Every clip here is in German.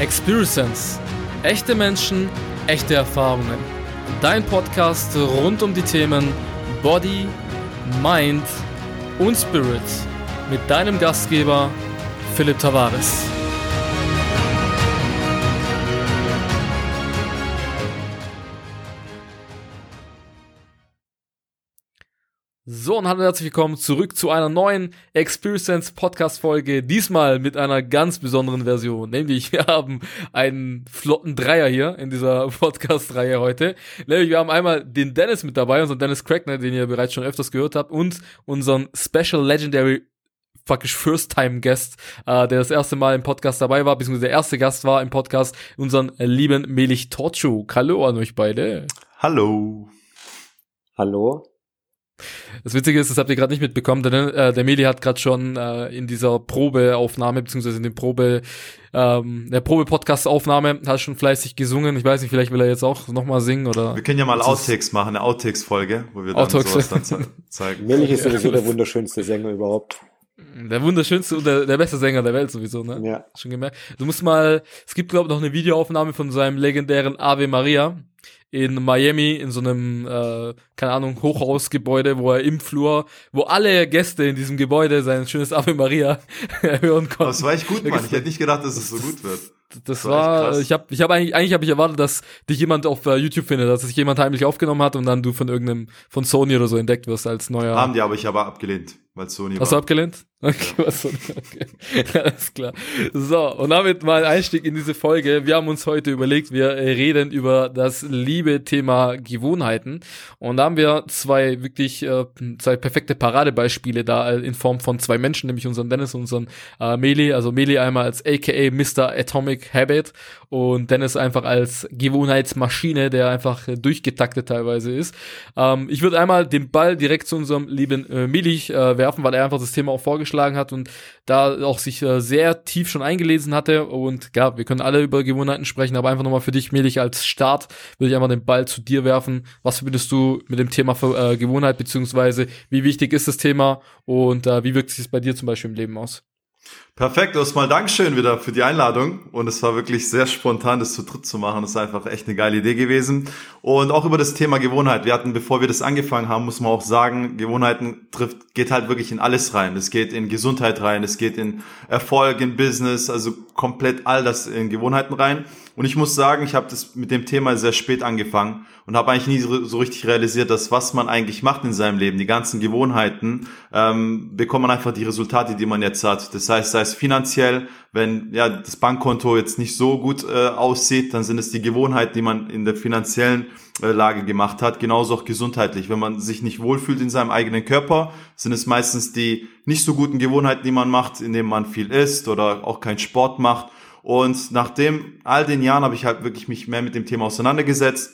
Experience. Echte Menschen, echte Erfahrungen. Dein Podcast rund um die Themen Body, Mind und Spirit. Mit deinem Gastgeber Philipp Tavares. So, und hallo herzlich willkommen zurück zu einer neuen Experience Podcast Folge. Diesmal mit einer ganz besonderen Version. Nämlich, wir haben einen flotten Dreier hier in dieser Podcast-Reihe heute. Nämlich, wir haben einmal den Dennis mit dabei, unseren Dennis Crackner, den ihr bereits schon öfters gehört habt, und unseren Special Legendary fucking First-Time-Guest, äh, der das erste Mal im Podcast dabei war, beziehungsweise der erste Gast war im Podcast, unseren lieben Melich Torchu. Hallo an euch beide. Hallo. Hallo. Das Witzige ist, das habt ihr gerade nicht mitbekommen, denn äh, der Meli hat gerade schon äh, in dieser Probeaufnahme, beziehungsweise in dem Probe, ähm, der Probe-Podcast-Aufnahme, hat schon fleißig gesungen. Ich weiß nicht, vielleicht will er jetzt auch nochmal singen oder. Wir können ja mal Outtakes machen, eine Outtakes-Folge, wo wir dann Outtakes. sowas dann ze- zeigen. Milch ist sowieso der wunderschönste Sänger überhaupt. Der wunderschönste und der, der beste Sänger der Welt sowieso, ne? Ja. Schon gemerkt. Du musst mal, es gibt glaube ich noch eine Videoaufnahme von seinem legendären Ave Maria in Miami in so einem, äh, keine Ahnung, Hochhausgebäude, wo er im Flur, wo alle Gäste in diesem Gebäude sein schönes Ave Maria hören konnten. es war echt gut, Mann. Ich hätte nicht gedacht, dass es so gut wird. Das Das war ich habe, ich habe eigentlich, eigentlich habe ich erwartet, dass dich jemand auf äh, YouTube findet, dass sich jemand heimlich aufgenommen hat und dann du von irgendeinem, von Sony oder so entdeckt wirst als neuer. Haben die aber, ich aber abgelehnt, weil Sony Hast du war. abgelehnt? Okay, was soll okay. Alles klar. So, und damit mal Einstieg in diese Folge. Wir haben uns heute überlegt, wir reden über das liebe Thema Gewohnheiten. Und da haben wir zwei wirklich, äh, zwei perfekte Paradebeispiele da äh, in Form von zwei Menschen, nämlich unseren Dennis und unseren äh, Meli. Also Meli einmal als aka Mr. Atomic Habit und Dennis einfach als Gewohnheitsmaschine, der einfach äh, durchgetaktet teilweise ist. Ähm, ich würde einmal den Ball direkt zu unserem lieben äh, Milich äh, werfen, weil er einfach das Thema auch vorgeschlagen hat und da auch sich äh, sehr tief schon eingelesen hatte. Und ja, wir können alle über Gewohnheiten sprechen, aber einfach nochmal für dich, Milich, als Start würde ich einfach den Ball zu dir werfen. Was verbindest du mit dem Thema äh, Gewohnheit, beziehungsweise wie wichtig ist das Thema und äh, wie wirkt sich das bei dir zum Beispiel im Leben aus? Perfekt, erstmal Dankeschön wieder für die Einladung. Und es war wirklich sehr spontan, das zu dritt zu machen. Das ist einfach echt eine geile Idee gewesen. Und auch über das Thema Gewohnheit. Wir hatten, bevor wir das angefangen haben, muss man auch sagen, Gewohnheiten trifft, geht halt wirklich in alles rein. Es geht in Gesundheit rein, es geht in Erfolg, in Business, also komplett all das in Gewohnheiten rein. Und ich muss sagen, ich habe das mit dem Thema sehr spät angefangen und habe eigentlich nie so, so richtig realisiert, dass was man eigentlich macht in seinem Leben, die ganzen Gewohnheiten, ähm, bekommt man einfach die Resultate, die man jetzt hat. Das heißt, sei es finanziell, wenn ja das Bankkonto jetzt nicht so gut äh, aussieht, dann sind es die Gewohnheiten, die man in der finanziellen äh, Lage gemacht hat, genauso auch gesundheitlich. Wenn man sich nicht wohlfühlt in seinem eigenen Körper, sind es meistens die nicht so guten Gewohnheiten, die man macht, indem man viel isst oder auch keinen Sport macht. Und nachdem all den Jahren habe ich halt wirklich mich mehr mit dem Thema auseinandergesetzt.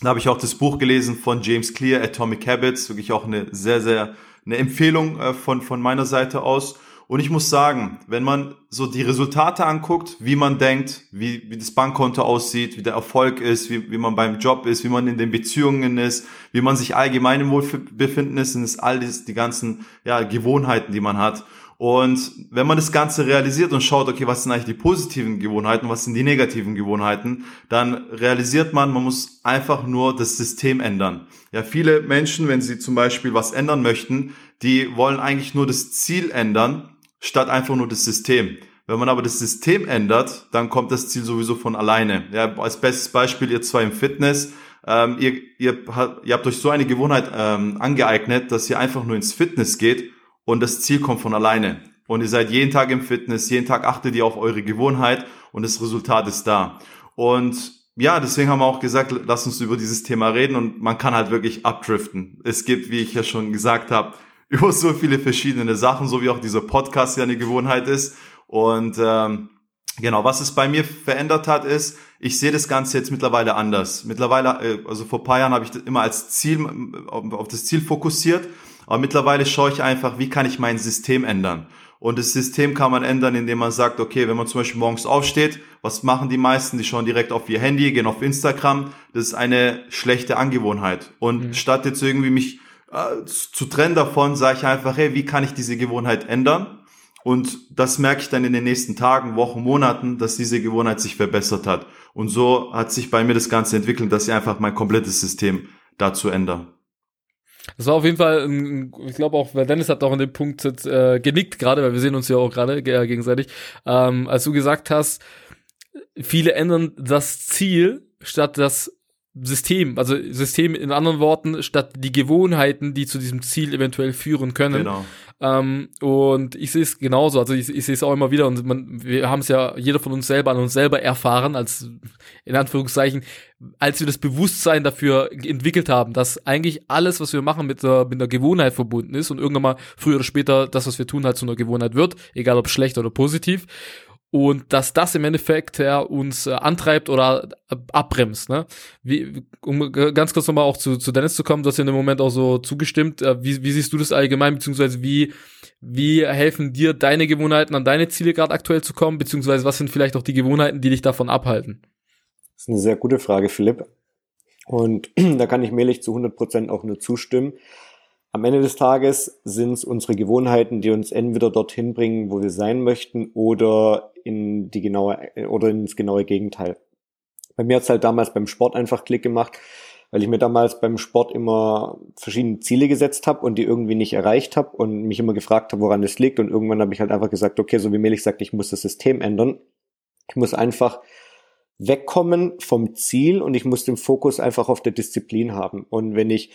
Da habe ich auch das Buch gelesen von James Clear, Atomic Habits, wirklich auch eine sehr, sehr eine Empfehlung äh, von, von meiner Seite aus. Und ich muss sagen, wenn man so die Resultate anguckt, wie man denkt, wie, wie das Bankkonto aussieht, wie der Erfolg ist, wie, wie man beim Job ist, wie man in den Beziehungen ist, wie man sich allgemein im Wohlbefinden ist, sind es all das, die ganzen ja, Gewohnheiten, die man hat. Und wenn man das Ganze realisiert und schaut, okay, was sind eigentlich die positiven Gewohnheiten, was sind die negativen Gewohnheiten, dann realisiert man, man muss einfach nur das System ändern. Ja, viele Menschen, wenn sie zum Beispiel was ändern möchten, die wollen eigentlich nur das Ziel ändern, statt einfach nur das System. Wenn man aber das System ändert, dann kommt das Ziel sowieso von alleine. Ja, als bestes Beispiel, ihr zwei im Fitness, ähm, ihr, ihr, habt- ihr habt euch so eine Gewohnheit ähm, angeeignet, dass ihr einfach nur ins Fitness geht und das Ziel kommt von alleine. Und ihr seid jeden Tag im Fitness, jeden Tag achtet ihr auf eure Gewohnheit und das Resultat ist da. Und ja, deswegen haben wir auch gesagt, lass uns über dieses Thema reden und man kann halt wirklich abdriften. Es gibt, wie ich ja schon gesagt habe, über so viele verschiedene Sachen, so wie auch dieser Podcast ja eine Gewohnheit ist. Und ähm, Genau, was es bei mir verändert hat, ist, ich sehe das Ganze jetzt mittlerweile anders. Mittlerweile, äh, also vor paar Jahren habe ich das immer als Ziel, auf das Ziel fokussiert, aber mittlerweile schaue ich einfach, wie kann ich mein System ändern. Und das System kann man ändern, indem man sagt, okay, wenn man zum Beispiel morgens aufsteht, was machen die meisten? Die schauen direkt auf ihr Handy, gehen auf Instagram. Das ist eine schlechte Angewohnheit. Und statt jetzt irgendwie mich äh, zu trennen davon, sage ich einfach, hey, wie kann ich diese Gewohnheit ändern? Und das merke ich dann in den nächsten Tagen, Wochen, Monaten, dass diese Gewohnheit sich verbessert hat. Und so hat sich bei mir das Ganze entwickelt, dass ich einfach mein komplettes System dazu ändere. Das war auf jeden Fall, ich glaube auch, weil Dennis hat auch an dem Punkt äh, genickt gerade, weil wir sehen uns ja auch gerade äh, gegenseitig, ähm, als du gesagt hast, viele ändern das Ziel statt das System, also System in anderen Worten, statt die Gewohnheiten, die zu diesem Ziel eventuell führen können. Genau. Ähm, und ich sehe es genauso, also ich, ich sehe es auch immer wieder und man, wir haben es ja jeder von uns selber an uns selber erfahren, als in Anführungszeichen, als wir das Bewusstsein dafür entwickelt haben, dass eigentlich alles, was wir machen, mit einer, mit einer Gewohnheit verbunden ist und irgendwann mal früher oder später das, was wir tun, halt zu einer Gewohnheit wird, egal ob schlecht oder positiv und dass das im Endeffekt ja, uns äh, antreibt oder äh, abbremst. Ne? Wie, um ganz kurz nochmal auch zu, zu Dennis zu kommen, du hast ja in dem Moment auch so zugestimmt. Äh, wie, wie siehst du das allgemein, beziehungsweise wie, wie helfen dir deine Gewohnheiten an deine Ziele gerade aktuell zu kommen, beziehungsweise was sind vielleicht auch die Gewohnheiten, die dich davon abhalten? Das ist eine sehr gute Frage, Philipp. Und da kann ich Melich zu 100 Prozent auch nur zustimmen. Am Ende des Tages sind es unsere Gewohnheiten, die uns entweder dorthin bringen, wo wir sein möchten, oder in die genaue oder ins genaue Gegenteil. Bei mir hat's halt damals beim Sport einfach Klick gemacht, weil ich mir damals beim Sport immer verschiedene Ziele gesetzt habe und die irgendwie nicht erreicht habe und mich immer gefragt habe, woran es liegt. Und irgendwann habe ich halt einfach gesagt, okay, so wie Melich sagt, ich muss das System ändern. Ich muss einfach wegkommen vom Ziel und ich muss den Fokus einfach auf der Disziplin haben. Und wenn ich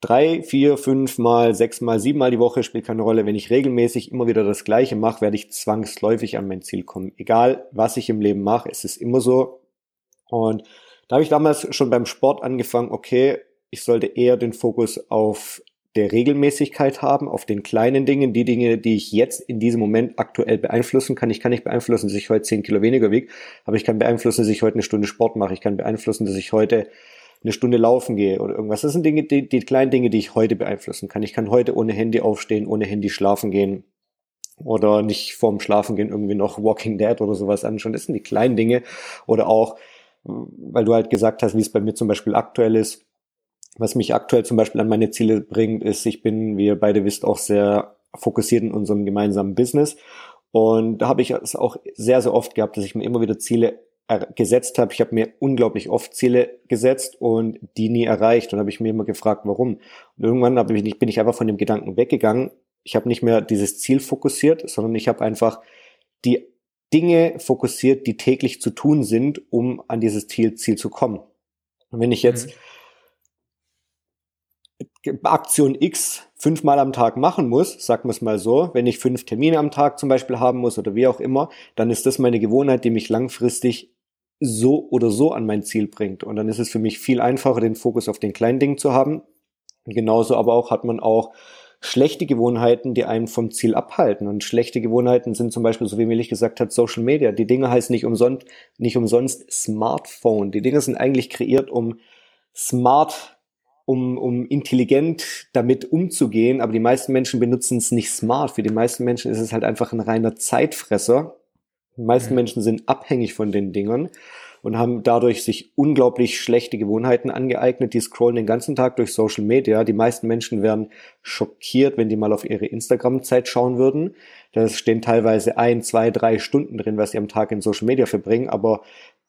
drei, vier, fünf Mal, sechs Mal, sieben Mal die Woche spielt keine Rolle. Wenn ich regelmäßig immer wieder das Gleiche mache, werde ich zwangsläufig an mein Ziel kommen. Egal, was ich im Leben mache, es ist immer so. Und da habe ich damals schon beim Sport angefangen, okay, ich sollte eher den Fokus auf der Regelmäßigkeit haben, auf den kleinen Dingen, die Dinge, die ich jetzt in diesem Moment aktuell beeinflussen kann. Ich kann nicht beeinflussen, dass ich heute zehn Kilo weniger wiege, aber ich kann beeinflussen, dass ich heute eine Stunde Sport mache. Ich kann beeinflussen, dass ich heute eine Stunde laufen gehe oder irgendwas. Das sind Dinge, die, die kleinen Dinge, die ich heute beeinflussen kann. Ich kann heute ohne Handy aufstehen, ohne Handy schlafen gehen oder nicht vorm Schlafen gehen irgendwie noch Walking Dead oder sowas anschauen. Das sind die kleinen Dinge oder auch, weil du halt gesagt hast, wie es bei mir zum Beispiel aktuell ist. Was mich aktuell zum Beispiel an meine Ziele bringt, ist, ich bin, wie ihr beide wisst, auch sehr fokussiert in unserem gemeinsamen Business. Und da habe ich es auch sehr, sehr oft gehabt, dass ich mir immer wieder Ziele gesetzt habe. Ich habe mir unglaublich oft Ziele gesetzt und die nie erreicht. Und habe ich mir immer gefragt, warum. Und irgendwann hab ich, bin ich einfach von dem Gedanken weggegangen. Ich habe nicht mehr dieses Ziel fokussiert, sondern ich habe einfach die Dinge fokussiert, die täglich zu tun sind, um an dieses Ziel, Ziel zu kommen. Und wenn ich jetzt mhm. Aktion X fünfmal am Tag machen muss, sagen wir es mal so, wenn ich fünf Termine am Tag zum Beispiel haben muss oder wie auch immer, dann ist das meine Gewohnheit, die mich langfristig so oder so an mein Ziel bringt. Und dann ist es für mich viel einfacher, den Fokus auf den kleinen Dingen zu haben. Genauso aber auch hat man auch schlechte Gewohnheiten, die einen vom Ziel abhalten. Und schlechte Gewohnheiten sind zum Beispiel, so wie Milch gesagt hat, Social Media. Die Dinge heißen nicht umsonst, nicht umsonst Smartphone. Die Dinge sind eigentlich kreiert, um smart, um, um intelligent damit umzugehen. Aber die meisten Menschen benutzen es nicht smart. Für die meisten Menschen ist es halt einfach ein reiner Zeitfresser. Die meisten. Menschen sind abhängig von den Dingern und haben dadurch sich unglaublich schlechte Gewohnheiten angeeignet. Die scrollen den ganzen Tag durch Social Media. Die meisten Menschen wären schockiert, wenn die mal auf ihre Instagram-Zeit schauen würden. Da stehen teilweise ein, zwei, drei Stunden drin, was sie am Tag in Social Media verbringen. Aber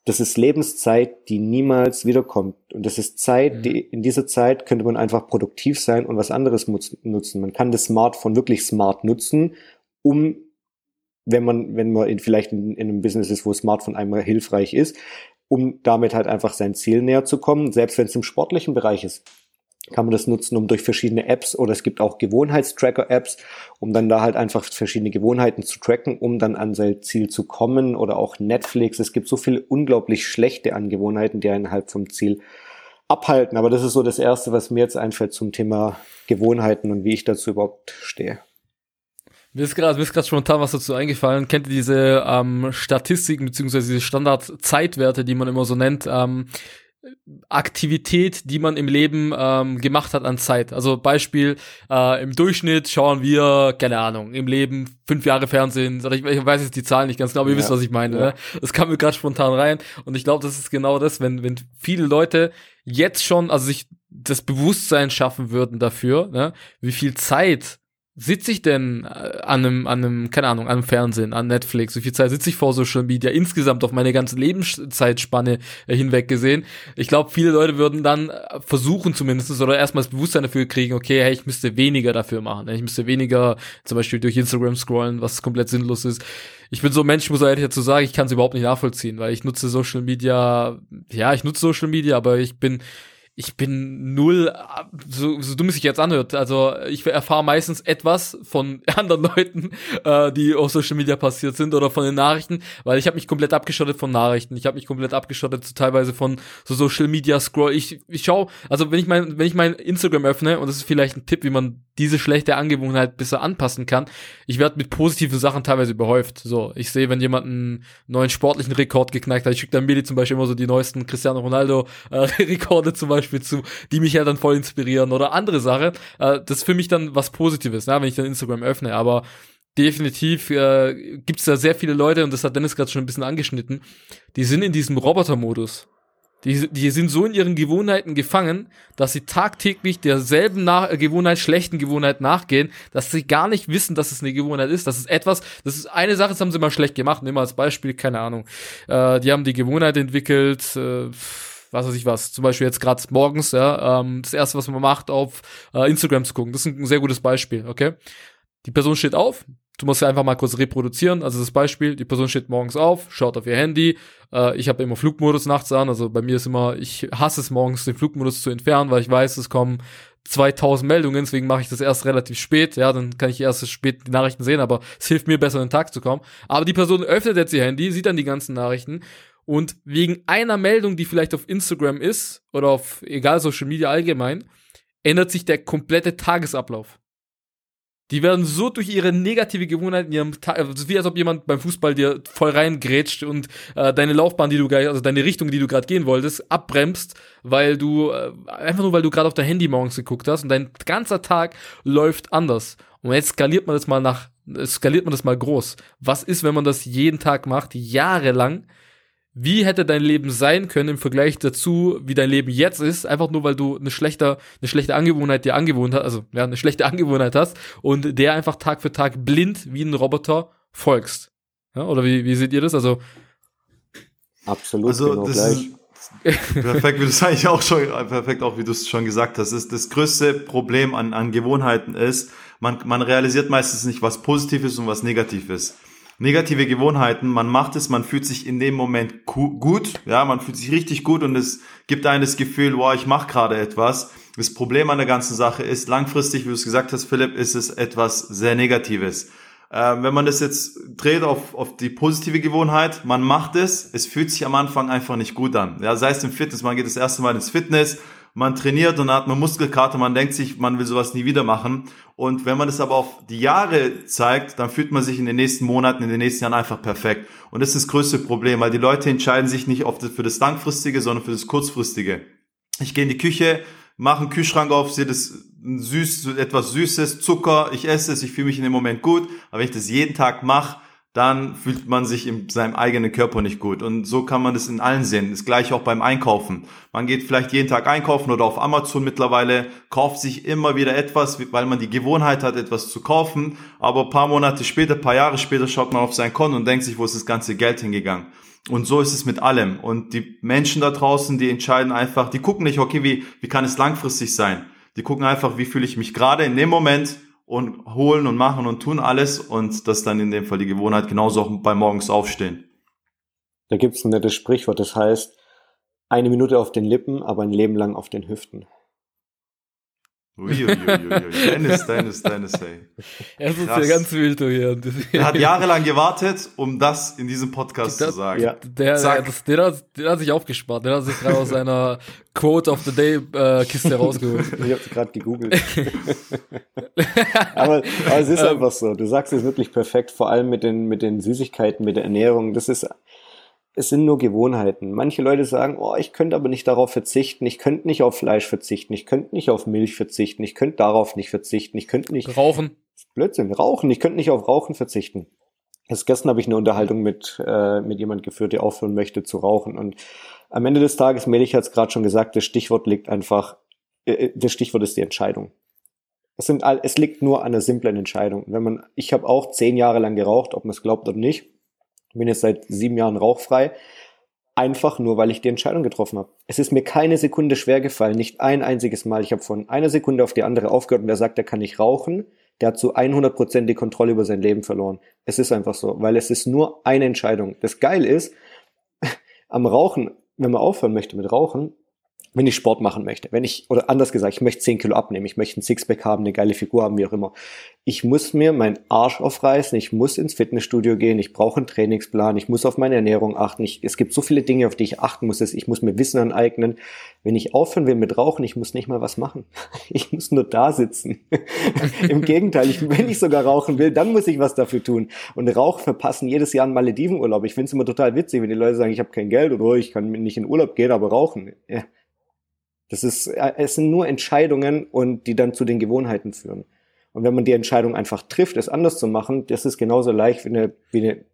das ist Lebenszeit, die niemals wiederkommt. Und das ist Zeit, mhm. die, in dieser Zeit könnte man einfach produktiv sein und was anderes nutzen. Man kann das Smartphone wirklich smart nutzen, um wenn man, wenn man in, vielleicht in, in einem Business ist, wo Smartphone einmal hilfreich ist, um damit halt einfach sein Ziel näher zu kommen, selbst wenn es im sportlichen Bereich ist kann man das nutzen, um durch verschiedene Apps oder es gibt auch Gewohnheitstracker-Apps, um dann da halt einfach verschiedene Gewohnheiten zu tracken, um dann an sein Ziel zu kommen oder auch Netflix. Es gibt so viele unglaublich schlechte Angewohnheiten, die einen halt vom Ziel abhalten. Aber das ist so das Erste, was mir jetzt einfällt zum Thema Gewohnheiten und wie ich dazu überhaupt stehe. Mir ist gerade spontan was dazu eingefallen. Kennt ihr diese ähm, Statistiken beziehungsweise diese Standardzeitwerte, die man immer so nennt? Ähm, Aktivität, die man im Leben ähm, gemacht hat an Zeit. Also Beispiel, äh, im Durchschnitt schauen wir, keine Ahnung, im Leben fünf Jahre Fernsehen, ich, ich weiß jetzt die Zahlen nicht ganz genau, aber ihr ja, wisst, was ich meine. Ja. Ne? Das kam mir gerade spontan rein und ich glaube, das ist genau das, wenn, wenn viele Leute jetzt schon, also sich das Bewusstsein schaffen würden dafür, ne, wie viel Zeit sitze ich denn äh, an einem, an einem, keine Ahnung, an einem Fernsehen, an Netflix? Wie viel Zeit sitze ich vor Social Media insgesamt auf meine ganze Lebenszeitspanne äh, hinweg gesehen? Ich glaube, viele Leute würden dann äh, versuchen zumindest oder erstmal das Bewusstsein dafür kriegen, okay, hey, ich müsste weniger dafür machen. Ich müsste weniger zum Beispiel durch Instagram scrollen, was komplett sinnlos ist. Ich bin so ein Mensch, ich muss ehrlich dazu sagen, ich kann es überhaupt nicht nachvollziehen, weil ich nutze Social Media, ja, ich nutze Social Media, aber ich bin ich bin null, so, so dumm es sich jetzt anhört. Also ich erfahre meistens etwas von anderen Leuten, äh, die auf Social Media passiert sind oder von den Nachrichten, weil ich habe mich komplett abgeschottet von Nachrichten. Ich habe mich komplett abgeschottet so teilweise von so Social Media Scroll. Ich, ich schau, also wenn ich mein, wenn ich mein Instagram öffne und das ist vielleicht ein Tipp, wie man diese schlechte Angewohnheit besser anpassen kann. Ich werde mit positiven Sachen teilweise überhäuft. So, ich sehe, wenn jemand einen neuen sportlichen Rekord geknackt hat, ich schicke dann Medi zum Beispiel immer so die neuesten Cristiano Ronaldo äh, Rekorde zum Beispiel zu, die mich ja dann voll inspirieren oder andere Sache. Äh, das ist für mich dann was Positives, ne, wenn ich dann Instagram öffne. Aber definitiv äh, gibt es da sehr viele Leute, und das hat Dennis gerade schon ein bisschen angeschnitten, die sind in diesem Roboter-Modus. Die, die sind so in ihren Gewohnheiten gefangen, dass sie tagtäglich derselben nach, äh, Gewohnheit, schlechten Gewohnheit nachgehen, dass sie gar nicht wissen, dass es eine Gewohnheit ist. Das ist etwas, das ist eine Sache, das haben sie mal schlecht gemacht. Nehmen wir als Beispiel, keine Ahnung. Äh, die haben die Gewohnheit entwickelt, äh, was weiß ich was, zum Beispiel jetzt gerade morgens, ja, ähm, das erste, was man macht, auf äh, Instagram zu gucken. Das ist ein, ein sehr gutes Beispiel, okay? Die Person steht auf, du musst ja einfach mal kurz reproduzieren. Also das Beispiel, die Person steht morgens auf, schaut auf ihr Handy. Äh, ich habe immer Flugmodus nachts an. Also bei mir ist immer, ich hasse es morgens, den Flugmodus zu entfernen, weil ich weiß, es kommen 2000 Meldungen, deswegen mache ich das erst relativ spät. Ja, dann kann ich erst spät die Nachrichten sehen, aber es hilft mir besser, in den Tag zu kommen. Aber die Person öffnet jetzt ihr Handy, sieht dann die ganzen Nachrichten und wegen einer Meldung, die vielleicht auf Instagram ist oder auf egal Social Media allgemein, ändert sich der komplette Tagesablauf. Die werden so durch ihre negative Gewohnheit in ihrem Tag, also wie als ob jemand beim Fußball dir voll reingrätscht und äh, deine Laufbahn, die du also deine Richtung, die du gerade gehen wolltest, abbremst, weil du äh, einfach nur weil du gerade auf dein Handy morgens geguckt hast und dein ganzer Tag läuft anders. Und jetzt skaliert man das mal nach skaliert man das mal groß. Was ist, wenn man das jeden Tag macht, jahrelang? Wie hätte dein Leben sein können im Vergleich dazu, wie dein Leben jetzt ist, einfach nur weil du eine schlechte, eine schlechte Angewohnheit dir angewohnt hast, also ja, eine schlechte Angewohnheit hast und der einfach Tag für Tag blind wie ein Roboter folgst. Ja, oder wie, wie seht ihr das? Also absolut also, genau gleich. perfekt, wie du es eigentlich auch schon, perfekt auch wie du es schon gesagt hast, ist das größte Problem an, an Gewohnheiten ist, man, man realisiert meistens nicht, was positiv ist und was negativ ist negative Gewohnheiten, man macht es, man fühlt sich in dem Moment gut, ja, man fühlt sich richtig gut und es gibt einem das Gefühl, wow, ich mache gerade etwas. Das Problem an der ganzen Sache ist, langfristig, wie du es gesagt hast, Philipp, ist es etwas sehr Negatives. Ähm, wenn man das jetzt dreht auf, auf die positive Gewohnheit, man macht es, es fühlt sich am Anfang einfach nicht gut an. Ja, sei es im Fitness, man geht das erste Mal ins Fitness, man trainiert und dann hat man Muskelkater, man denkt sich, man will sowas nie wieder machen. Und wenn man das aber auf die Jahre zeigt, dann fühlt man sich in den nächsten Monaten, in den nächsten Jahren einfach perfekt. Und das ist das größte Problem, weil die Leute entscheiden sich nicht oft für das Langfristige, sondern für das Kurzfristige. Ich gehe in die Küche, mache einen Kühlschrank auf, sehe das süß, etwas Süßes, Zucker, ich esse es, ich fühle mich in dem Moment gut. Aber wenn ich das jeden Tag mache, dann fühlt man sich in seinem eigenen Körper nicht gut. Und so kann man das in allen sehen. Das gleiche auch beim Einkaufen. Man geht vielleicht jeden Tag einkaufen oder auf Amazon mittlerweile, kauft sich immer wieder etwas, weil man die Gewohnheit hat, etwas zu kaufen. Aber paar Monate später, paar Jahre später schaut man auf sein Konto und denkt sich, wo ist das ganze Geld hingegangen? Und so ist es mit allem. Und die Menschen da draußen, die entscheiden einfach, die gucken nicht, okay, wie, wie kann es langfristig sein? Die gucken einfach, wie fühle ich mich gerade in dem Moment und holen und machen und tun alles und das dann in dem Fall die Gewohnheit genauso auch beim Morgens aufstehen. Da gibt's ein nettes Sprichwort, das heißt, eine Minute auf den Lippen, aber ein Leben lang auf den Hüften. Uiuiuiui, Dennis, Dennis, Dennis, ey. Er ist ja ganz wild hier. Er hat jahrelang gewartet, um das in diesem Podcast das, zu sagen. Ja. Der, der, das, der, hat, der hat sich aufgespart. Der hat sich gerade aus seiner Quote of the Day äh, Kiste rausgeholt. Ich habe gerade gegoogelt. aber, aber es ist ähm, einfach so. Du sagst es wirklich perfekt, vor allem mit den, mit den Süßigkeiten, mit der Ernährung. Das ist es sind nur Gewohnheiten. Manche Leute sagen, oh, ich könnte aber nicht darauf verzichten, ich könnte nicht auf Fleisch verzichten, ich könnte nicht auf Milch verzichten, ich könnte darauf nicht verzichten, ich könnte nicht rauchen. Blödsinn, rauchen, ich könnte nicht auf Rauchen verzichten. Erst gestern habe ich eine Unterhaltung mit, äh, mit jemand geführt, der aufhören möchte zu rauchen. Und am Ende des Tages, Melich hat es gerade schon gesagt, das Stichwort liegt einfach, äh, äh, das Stichwort ist die Entscheidung. Es, sind all, es liegt nur an einer simplen Entscheidung. Wenn man, ich habe auch zehn Jahre lang geraucht, ob man es glaubt oder nicht. Bin jetzt seit sieben Jahren rauchfrei. Einfach nur, weil ich die Entscheidung getroffen habe. Es ist mir keine Sekunde schwer gefallen, nicht ein einziges Mal. Ich habe von einer Sekunde auf die andere aufgehört und wer sagt, er kann nicht rauchen, der hat zu 100% die Kontrolle über sein Leben verloren. Es ist einfach so, weil es ist nur eine Entscheidung. Das Geil ist, am Rauchen, wenn man aufhören möchte mit Rauchen, wenn ich Sport machen möchte, wenn ich, oder anders gesagt, ich möchte 10 Kilo abnehmen, ich möchte ein Sixpack haben, eine geile Figur haben, wie auch immer. Ich muss mir meinen Arsch aufreißen, ich muss ins Fitnessstudio gehen, ich brauche einen Trainingsplan, ich muss auf meine Ernährung achten. Ich, es gibt so viele Dinge, auf die ich achten muss, ich muss mir Wissen aneignen. Wenn ich aufhören will mit Rauchen, ich muss nicht mal was machen. Ich muss nur da sitzen. Im Gegenteil, ich, wenn ich sogar rauchen will, dann muss ich was dafür tun. Und Rauch verpassen jedes Jahr einen Maledivenurlaub. Ich finde es immer total witzig, wenn die Leute sagen, ich habe kein Geld oder ich kann nicht in Urlaub gehen, aber rauchen. Ja das ist, äh, es sind nur Entscheidungen und die dann zu den Gewohnheiten führen. Und wenn man die Entscheidung einfach trifft, es anders zu machen, das ist genauso leicht wie eine, wie eine,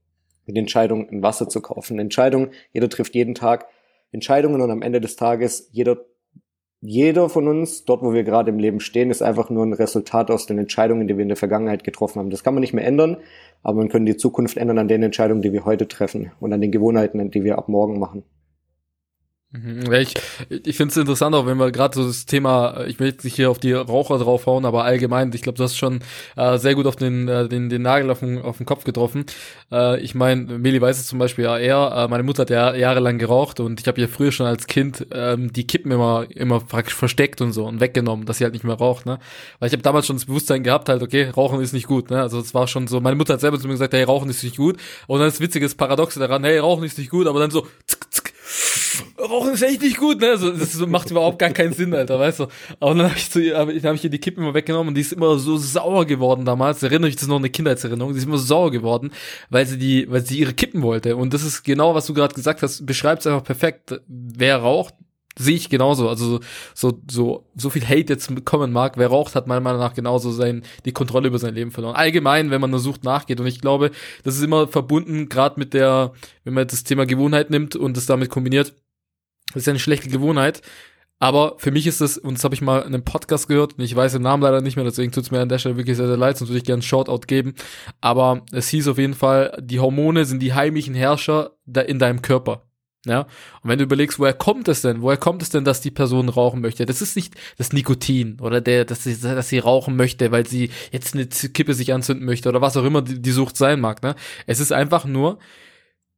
wie eine Entscheidung, ein Wasser zu kaufen. Eine Entscheidung, jeder trifft jeden Tag Entscheidungen und am Ende des Tages jeder, jeder von uns, dort wo wir gerade im Leben stehen, ist einfach nur ein Resultat aus den Entscheidungen, die wir in der Vergangenheit getroffen haben. Das kann man nicht mehr ändern, aber man kann die Zukunft ändern an den Entscheidungen, die wir heute treffen und an den Gewohnheiten, die wir ab morgen machen. Mhm. Ich, ich finde es interessant, auch wenn wir gerade so das Thema, ich will jetzt nicht hier auf die Raucher draufhauen, aber allgemein, ich glaube, du hast schon äh, sehr gut auf den, äh, den, den Nagel auf den, auf den Kopf getroffen. Äh, ich meine, Meli weiß es zum Beispiel ja eher, äh, meine Mutter hat ja jahrelang geraucht und ich habe ja früher schon als Kind ähm, die Kippen immer, immer praktisch versteckt und so und weggenommen, dass sie halt nicht mehr raucht, ne? Weil ich habe damals schon das Bewusstsein gehabt, halt, okay, Rauchen ist nicht gut, ne? Also es war schon so, meine Mutter hat selber zu mir gesagt, hey, Rauchen ist nicht gut. Und dann ist witziges Paradoxe daran, hey, Rauchen ist nicht gut, aber dann so, tsk, tsk, Rauchen ist echt nicht gut, ne? Also, das macht überhaupt gar keinen Sinn, Alter, weißt du? Aber dann habe ich, zu ihr, hab, hab ich ihr die Kippen immer weggenommen und die ist immer so sauer geworden damals. Erinnere ich das ist noch eine Kindheitserinnerung. Die ist immer so sauer geworden, weil sie die, weil sie ihre Kippen wollte. Und das ist genau, was du gerade gesagt hast, beschreibt es einfach perfekt. Wer raucht, sehe ich genauso. Also so, so, so viel Hate jetzt kommen mag, wer raucht, hat meiner Meinung nach genauso sein, die Kontrolle über sein Leben verloren. Allgemein, wenn man nur sucht, nachgeht. Und ich glaube, das ist immer verbunden, gerade mit der, wenn man das Thema Gewohnheit nimmt und es damit kombiniert, das ist ja eine schlechte Gewohnheit. Aber für mich ist das, und das habe ich mal in einem Podcast gehört, und ich weiß den Namen leider nicht mehr, deswegen tut es mir an der Stelle wirklich sehr, sehr leid, sonst würde ich gerne einen Shoutout geben. Aber es hieß auf jeden Fall, die Hormone sind die heimlichen Herrscher in deinem Körper. Ja, und wenn du überlegst, woher kommt es denn? Woher kommt es denn, dass die Person rauchen möchte? Das ist nicht das Nikotin oder der, dass sie, dass sie rauchen möchte, weil sie jetzt eine Kippe sich anzünden möchte oder was auch immer die, die Sucht sein mag. Ne? Es ist einfach nur,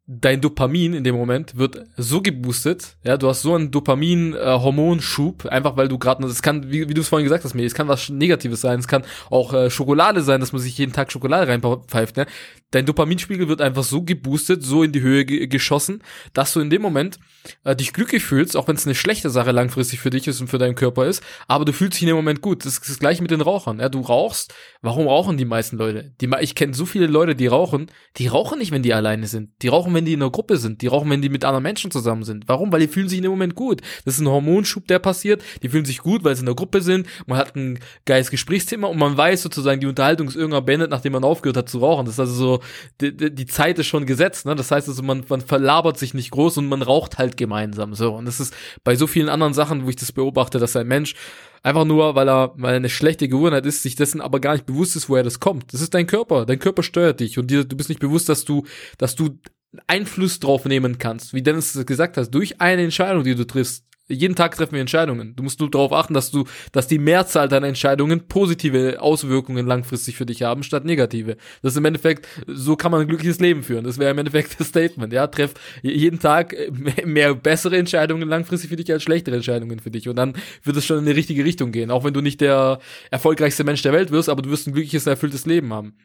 dein Dopamin in dem Moment wird so geboostet, ja, du hast so einen Dopamin-Hormonschub, einfach weil du gerade, das kann, wie, wie du es vorhin gesagt hast, mir, es kann was Negatives sein, es kann auch äh, Schokolade sein, dass man sich jeden Tag Schokolade reinpfeift, ne? Dein Dopaminspiegel wird einfach so geboostet, so in die Höhe geschossen, dass du in dem Moment äh, dich glücklich fühlst, auch wenn es eine schlechte Sache langfristig für dich ist und für deinen Körper ist, aber du fühlst dich in dem Moment gut. Das ist das gleiche mit den Rauchern, ja, du rauchst, warum rauchen die meisten Leute? Die, ich kenne so viele Leute, die rauchen, die rauchen nicht, wenn die alleine sind, die rauchen, wenn die in einer Gruppe sind. Die rauchen, wenn die mit anderen Menschen zusammen sind. Warum? Weil die fühlen sich in dem Moment gut. Das ist ein Hormonschub, der passiert. Die fühlen sich gut, weil sie in der Gruppe sind. Man hat ein geiles Gesprächsthema und man weiß sozusagen, die Unterhaltung ist irgendwann beendet, nachdem man aufgehört hat zu rauchen. Das ist also so, die, die Zeit ist schon gesetzt. Ne? Das heißt also, man, man verlabert sich nicht groß und man raucht halt gemeinsam. So. Und das ist bei so vielen anderen Sachen, wo ich das beobachte, dass ein Mensch Einfach nur, weil er, weil er eine schlechte Gewohnheit ist, sich dessen aber gar nicht bewusst ist, woher das kommt. Das ist dein Körper. Dein Körper steuert dich und dir, du bist nicht bewusst, dass du, dass du Einfluss drauf nehmen kannst, wie Dennis gesagt hat, durch eine Entscheidung, die du triffst. Jeden Tag treffen wir Entscheidungen. Du musst nur darauf achten, dass du, dass die Mehrzahl deiner Entscheidungen positive Auswirkungen langfristig für dich haben, statt negative. Das ist im Endeffekt, so kann man ein glückliches Leben führen. Das wäre im Endeffekt das Statement. Ja, treff jeden Tag mehr bessere Entscheidungen langfristig für dich als schlechtere Entscheidungen für dich. Und dann wird es schon in die richtige Richtung gehen. Auch wenn du nicht der erfolgreichste Mensch der Welt wirst, aber du wirst ein glückliches, erfülltes Leben haben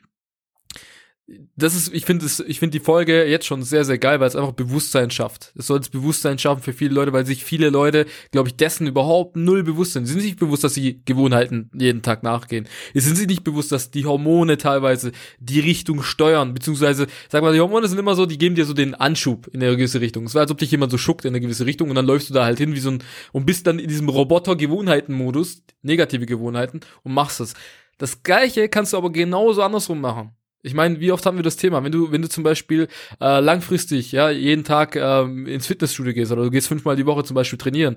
das ist, ich finde ich finde die Folge jetzt schon sehr, sehr geil, weil es einfach Bewusstsein schafft. Es soll das Bewusstsein schaffen für viele Leute, weil sich viele Leute, glaube ich, dessen überhaupt null bewusst sind. Sie sind sich bewusst, dass sie Gewohnheiten jeden Tag nachgehen. Sie sind sich nicht bewusst, dass die Hormone teilweise die Richtung steuern, beziehungsweise, sag mal, die Hormone sind immer so, die geben dir so den Anschub in eine gewisse Richtung. Es war, als ob dich jemand so schuckt in eine gewisse Richtung und dann läufst du da halt hin wie so ein, und bist dann in diesem Roboter-Gewohnheiten-Modus, negative Gewohnheiten, und machst es. Das Gleiche kannst du aber genauso andersrum machen Ich meine, wie oft haben wir das Thema? Wenn du, wenn du zum Beispiel äh, langfristig, ja, jeden Tag ähm, ins Fitnessstudio gehst oder du gehst fünfmal die Woche zum Beispiel trainieren,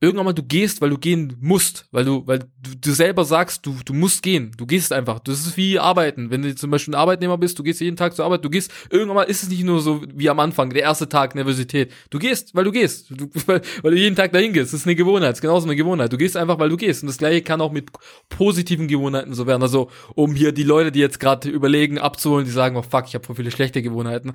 irgendwann mal du gehst, weil du gehen musst, weil du, weil du, du selber sagst, du, du musst gehen, du gehst einfach. Das ist wie arbeiten. Wenn du zum Beispiel ein Arbeitnehmer bist, du gehst jeden Tag zur Arbeit, du gehst, irgendwann mal ist es nicht nur so wie am Anfang, der erste Tag Nervosität. Du gehst, weil du gehst, du, weil, weil du jeden Tag dahin gehst. Das ist eine Gewohnheit, das ist genauso eine Gewohnheit. Du gehst einfach, weil du gehst. Und das gleiche kann auch mit positiven Gewohnheiten so werden. Also, um hier die Leute, die jetzt gerade überlegen, abzuholen, die sagen, oh fuck, ich habe voll viele schlechte Gewohnheiten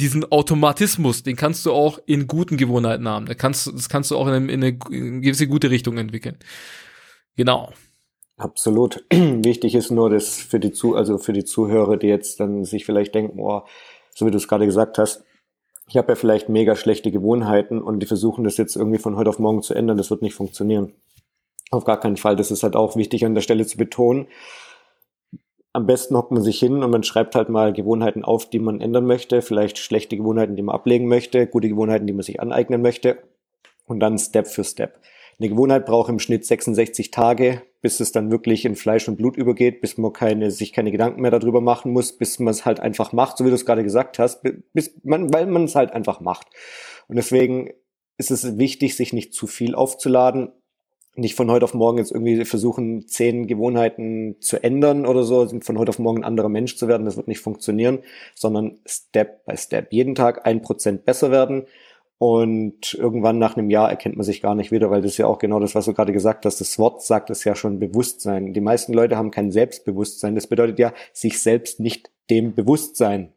diesen Automatismus, den kannst du auch in guten Gewohnheiten haben. Da kannst, das kannst du auch in eine, in eine gewisse gute Richtung entwickeln. Genau. Absolut. Wichtig ist nur, dass für die zu, also für die Zuhörer, die jetzt dann sich vielleicht denken, oh, so wie du es gerade gesagt hast, ich habe ja vielleicht mega schlechte Gewohnheiten und die versuchen das jetzt irgendwie von heute auf morgen zu ändern, das wird nicht funktionieren. Auf gar keinen Fall. Das ist halt auch wichtig an der Stelle zu betonen am besten hockt man sich hin und man schreibt halt mal Gewohnheiten auf, die man ändern möchte, vielleicht schlechte Gewohnheiten, die man ablegen möchte, gute Gewohnheiten, die man sich aneignen möchte und dann Step für Step. Eine Gewohnheit braucht im Schnitt 66 Tage, bis es dann wirklich in Fleisch und Blut übergeht, bis man keine, sich keine Gedanken mehr darüber machen muss, bis man es halt einfach macht, so wie du es gerade gesagt hast, bis man, weil man es halt einfach macht. Und deswegen ist es wichtig, sich nicht zu viel aufzuladen, nicht von heute auf morgen jetzt irgendwie versuchen, zehn Gewohnheiten zu ändern oder so, von heute auf morgen ein anderer Mensch zu werden, das wird nicht funktionieren, sondern Step by Step. Jeden Tag ein Prozent besser werden und irgendwann nach einem Jahr erkennt man sich gar nicht wieder, weil das ist ja auch genau das, was du gerade gesagt hast. Das Wort sagt es ja schon Bewusstsein. Die meisten Leute haben kein Selbstbewusstsein. Das bedeutet ja, sich selbst nicht dem Bewusstsein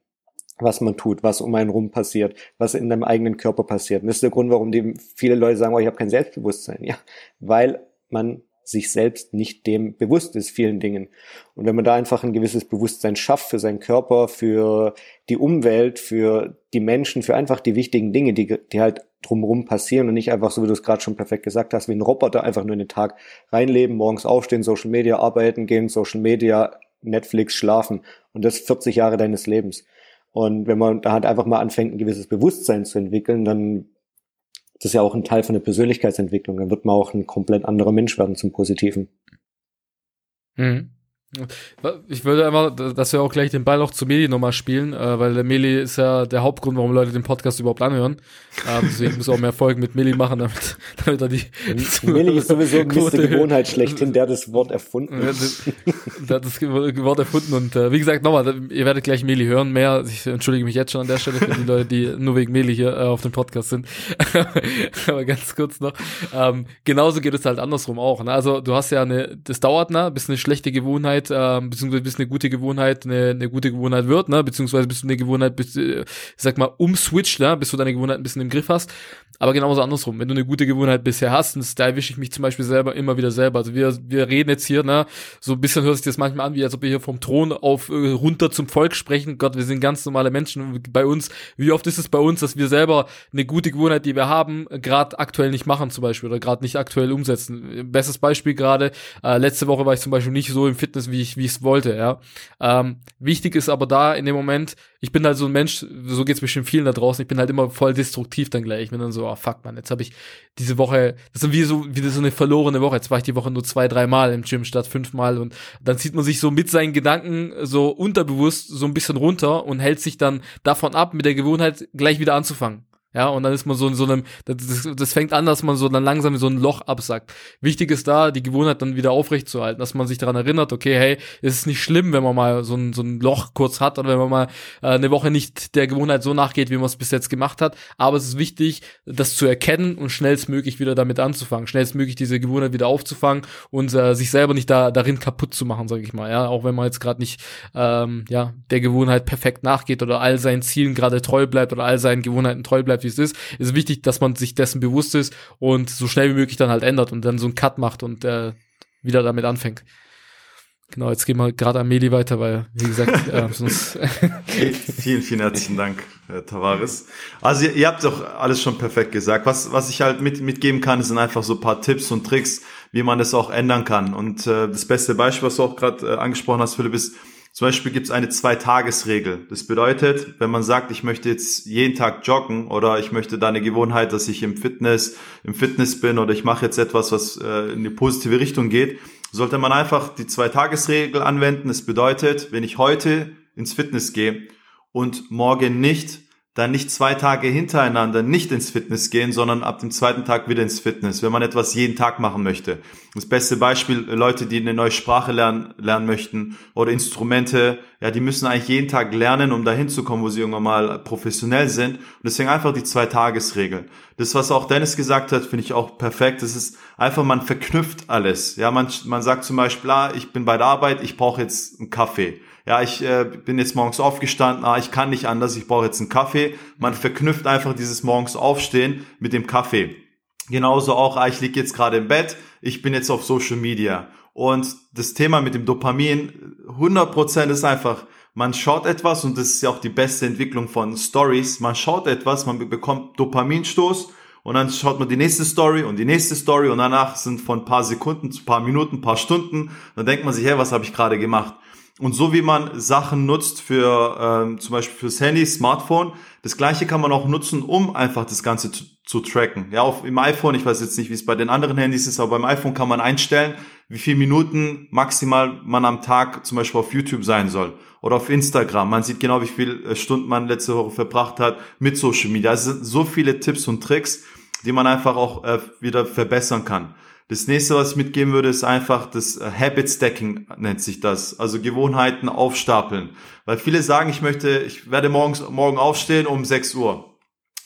was man tut, was um einen rum passiert, was in deinem eigenen Körper passiert. Und das ist der Grund, warum die viele Leute sagen, oh, ich habe kein Selbstbewusstsein. Ja, weil man sich selbst nicht dem bewusst ist, vielen Dingen. Und wenn man da einfach ein gewisses Bewusstsein schafft für seinen Körper, für die Umwelt, für die Menschen, für einfach die wichtigen Dinge, die, die halt drumherum passieren und nicht einfach, so wie du es gerade schon perfekt gesagt hast, wie ein Roboter einfach nur in den Tag reinleben, morgens aufstehen, Social Media arbeiten gehen, Social Media, Netflix schlafen und das 40 Jahre deines Lebens. Und wenn man da halt einfach mal anfängt, ein gewisses Bewusstsein zu entwickeln, dann das ist ja auch ein Teil von der Persönlichkeitsentwicklung. Dann wird man auch ein komplett anderer Mensch werden zum Positiven. Mhm. Ich würde einfach, dass wir auch gleich den Ball auch zu Meli nochmal spielen, äh, weil der Meli ist ja der Hauptgrund, warum Leute den Podcast überhaupt anhören. Ähm, deswegen muss auch mehr Folgen mit Meli machen, damit, damit er die. Meli ist sowieso ein Mr. Gewohnheit schlechthin, der das Wort erfunden hat. der hat das Wort erfunden und äh, wie gesagt, nochmal, ihr werdet gleich Meli hören. Mehr, ich entschuldige mich jetzt schon an der Stelle für die Leute, die nur wegen Meli hier äh, auf dem Podcast sind. Aber ganz kurz noch. Ähm, genauso geht es halt andersrum auch. Ne? Also du hast ja eine, das dauert, ne, bis eine schlechte Gewohnheit Gewohnheit, ähm, beziehungsweise bis eine gute Gewohnheit eine, eine gute Gewohnheit wird, ne, beziehungsweise bis du eine Gewohnheit, bis, äh, sag mal, umswitcht, ne, bis du deine Gewohnheit ein bisschen im Griff hast. Aber genauso andersrum, wenn du eine gute Gewohnheit bisher hast, und da erwische ich mich zum Beispiel selber immer wieder selber. Also wir, wir reden jetzt hier, ne, so ein bisschen hört sich das manchmal an, wie als ob wir hier vom Thron auf äh, runter zum Volk sprechen. Gott, wir sind ganz normale Menschen bei uns. Wie oft ist es bei uns, dass wir selber eine gute Gewohnheit, die wir haben, gerade aktuell nicht machen zum Beispiel oder gerade nicht aktuell umsetzen. Bestes Beispiel gerade, äh, letzte Woche war ich zum Beispiel nicht so im Fitness, wie ich wie ich es wollte, ja. Ähm, wichtig ist aber da in dem Moment, ich bin halt so ein Mensch, so geht's bestimmt vielen da draußen, ich bin halt immer voll destruktiv dann gleich. Ich bin dann so, oh fuck, man, jetzt habe ich diese Woche, das ist wie so, wie so eine verlorene Woche. Jetzt war ich die Woche nur zwei, drei Mal im Gym statt fünfmal und dann zieht man sich so mit seinen Gedanken so unterbewusst so ein bisschen runter und hält sich dann davon ab, mit der Gewohnheit gleich wieder anzufangen. Ja, und dann ist man so in so einem, das, das fängt an, dass man so dann langsam in so ein Loch absackt. Wichtig ist da, die Gewohnheit dann wieder aufrechtzuerhalten, dass man sich daran erinnert, okay, hey, es ist nicht schlimm, wenn man mal so ein, so ein Loch kurz hat oder wenn man mal äh, eine Woche nicht der Gewohnheit so nachgeht, wie man es bis jetzt gemacht hat. Aber es ist wichtig, das zu erkennen und schnellstmöglich wieder damit anzufangen, schnellstmöglich diese Gewohnheit wieder aufzufangen und äh, sich selber nicht da darin kaputt zu machen, sage ich mal. Ja, auch wenn man jetzt gerade nicht ähm, ja der Gewohnheit perfekt nachgeht oder all seinen Zielen gerade treu bleibt oder all seinen Gewohnheiten treu bleibt bleibt, wie es ist. Es ist wichtig, dass man sich dessen bewusst ist und so schnell wie möglich dann halt ändert und dann so einen Cut macht und äh, wieder damit anfängt. Genau, jetzt gehen wir gerade an Meli weiter, weil, wie gesagt, äh, sonst. vielen, vielen herzlichen Dank, Herr Tavares. Also ihr, ihr, habt doch alles schon perfekt gesagt. Was, was ich halt mit, mitgeben kann, sind einfach so ein paar Tipps und Tricks, wie man das auch ändern kann. Und äh, das beste Beispiel, was du auch gerade äh, angesprochen hast, Philipp, ist, zum Beispiel gibt es eine Zwei-Tages-Regel. Das bedeutet, wenn man sagt, ich möchte jetzt jeden Tag joggen oder ich möchte da eine Gewohnheit, dass ich im Fitness, im Fitness bin oder ich mache jetzt etwas, was äh, in eine positive Richtung geht, sollte man einfach die Zwei-Tages-Regel anwenden. Das bedeutet, wenn ich heute ins Fitness gehe und morgen nicht, dann nicht zwei Tage hintereinander nicht ins Fitness gehen, sondern ab dem zweiten Tag wieder ins Fitness, wenn man etwas jeden Tag machen möchte. Das beste Beispiel, Leute, die eine neue Sprache lernen, lernen möchten oder Instrumente, ja, die müssen eigentlich jeden Tag lernen, um dahin zu kommen, wo sie irgendwann mal professionell sind. Und deswegen einfach die Zwei-Tages-Regel. Das, was auch Dennis gesagt hat, finde ich auch perfekt. Das ist einfach, man verknüpft alles. Ja, man, man sagt zum Beispiel, ah, ich bin bei der Arbeit, ich brauche jetzt einen Kaffee ja, ich äh, bin jetzt morgens aufgestanden, ah, ich kann nicht anders, ich brauche jetzt einen Kaffee. Man verknüpft einfach dieses morgens Aufstehen mit dem Kaffee. Genauso auch, ah, ich liege jetzt gerade im Bett, ich bin jetzt auf Social Media. Und das Thema mit dem Dopamin, 100% ist einfach, man schaut etwas und das ist ja auch die beste Entwicklung von Stories. Man schaut etwas, man bekommt Dopaminstoß und dann schaut man die nächste Story und die nächste Story und danach sind von ein paar Sekunden zu paar Minuten, paar Stunden, dann denkt man sich, hey, was habe ich gerade gemacht? Und so wie man Sachen nutzt für ähm, zum Beispiel fürs Handy, Smartphone, das gleiche kann man auch nutzen, um einfach das Ganze zu, zu tracken. Ja, auf, im iPhone, ich weiß jetzt nicht, wie es bei den anderen Handys ist, aber beim iPhone kann man einstellen, wie viele Minuten maximal man am Tag zum Beispiel auf YouTube sein soll oder auf Instagram. Man sieht genau, wie viele äh, Stunden man letzte Woche verbracht hat mit Social Media. Es sind so viele Tipps und Tricks, die man einfach auch äh, wieder verbessern kann. Das nächste, was ich mitgeben würde, ist einfach das äh, Habit Stacking nennt sich das. Also Gewohnheiten aufstapeln. Weil viele sagen, ich möchte, ich werde morgens, morgen aufstehen um 6 Uhr.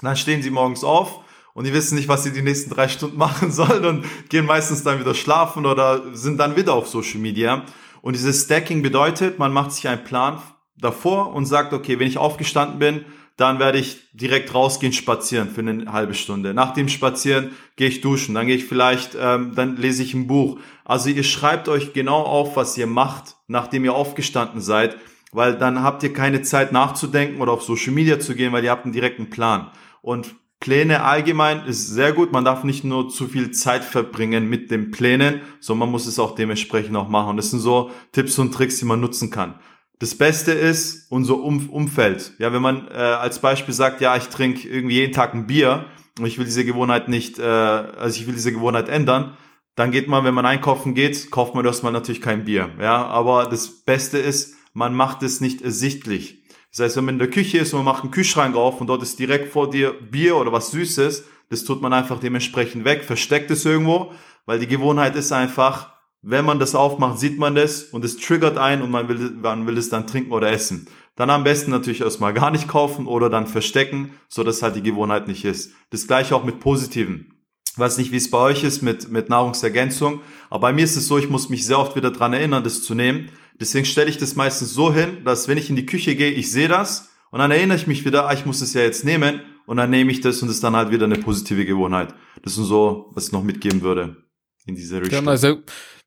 Dann stehen sie morgens auf und die wissen nicht, was sie die nächsten drei Stunden machen sollen und gehen meistens dann wieder schlafen oder sind dann wieder auf Social Media. Und dieses Stacking bedeutet, man macht sich einen Plan davor und sagt, okay, wenn ich aufgestanden bin, dann werde ich direkt rausgehen spazieren für eine halbe Stunde. Nach dem Spazieren gehe ich duschen, dann gehe ich vielleicht, ähm, dann lese ich ein Buch. Also ihr schreibt euch genau auf, was ihr macht, nachdem ihr aufgestanden seid, weil dann habt ihr keine Zeit nachzudenken oder auf Social Media zu gehen, weil ihr habt einen direkten Plan. Und Pläne allgemein ist sehr gut. Man darf nicht nur zu viel Zeit verbringen mit den Plänen, sondern man muss es auch dementsprechend auch machen. Das sind so Tipps und Tricks, die man nutzen kann. Das Beste ist unser um Umfeld. Ja, wenn man äh, als Beispiel sagt, ja, ich trinke irgendwie jeden Tag ein Bier und ich will diese Gewohnheit nicht, äh, also ich will diese Gewohnheit ändern, dann geht man, wenn man einkaufen geht, kauft man erstmal natürlich kein Bier. Ja, aber das Beste ist, man macht es nicht ersichtlich. Das heißt, wenn man in der Küche ist und man macht einen Kühlschrank auf und dort ist direkt vor dir Bier oder was Süßes, das tut man einfach dementsprechend weg, versteckt es irgendwo, weil die Gewohnheit ist einfach, wenn man das aufmacht, sieht man das und es triggert ein und man will, man will es dann trinken oder essen. Dann am besten natürlich erstmal gar nicht kaufen oder dann verstecken, so dass halt die Gewohnheit nicht ist. Das gleiche auch mit Positiven. Ich weiß nicht, wie es bei euch ist mit, mit Nahrungsergänzung, aber bei mir ist es so, ich muss mich sehr oft wieder dran erinnern, das zu nehmen. Deswegen stelle ich das meistens so hin, dass wenn ich in die Küche gehe, ich sehe das und dann erinnere ich mich wieder, ah, ich muss es ja jetzt nehmen und dann nehme ich das und es ist dann halt wieder eine positive Gewohnheit. Das ist so, was ich noch mitgeben würde in diese Richtung. Ja, also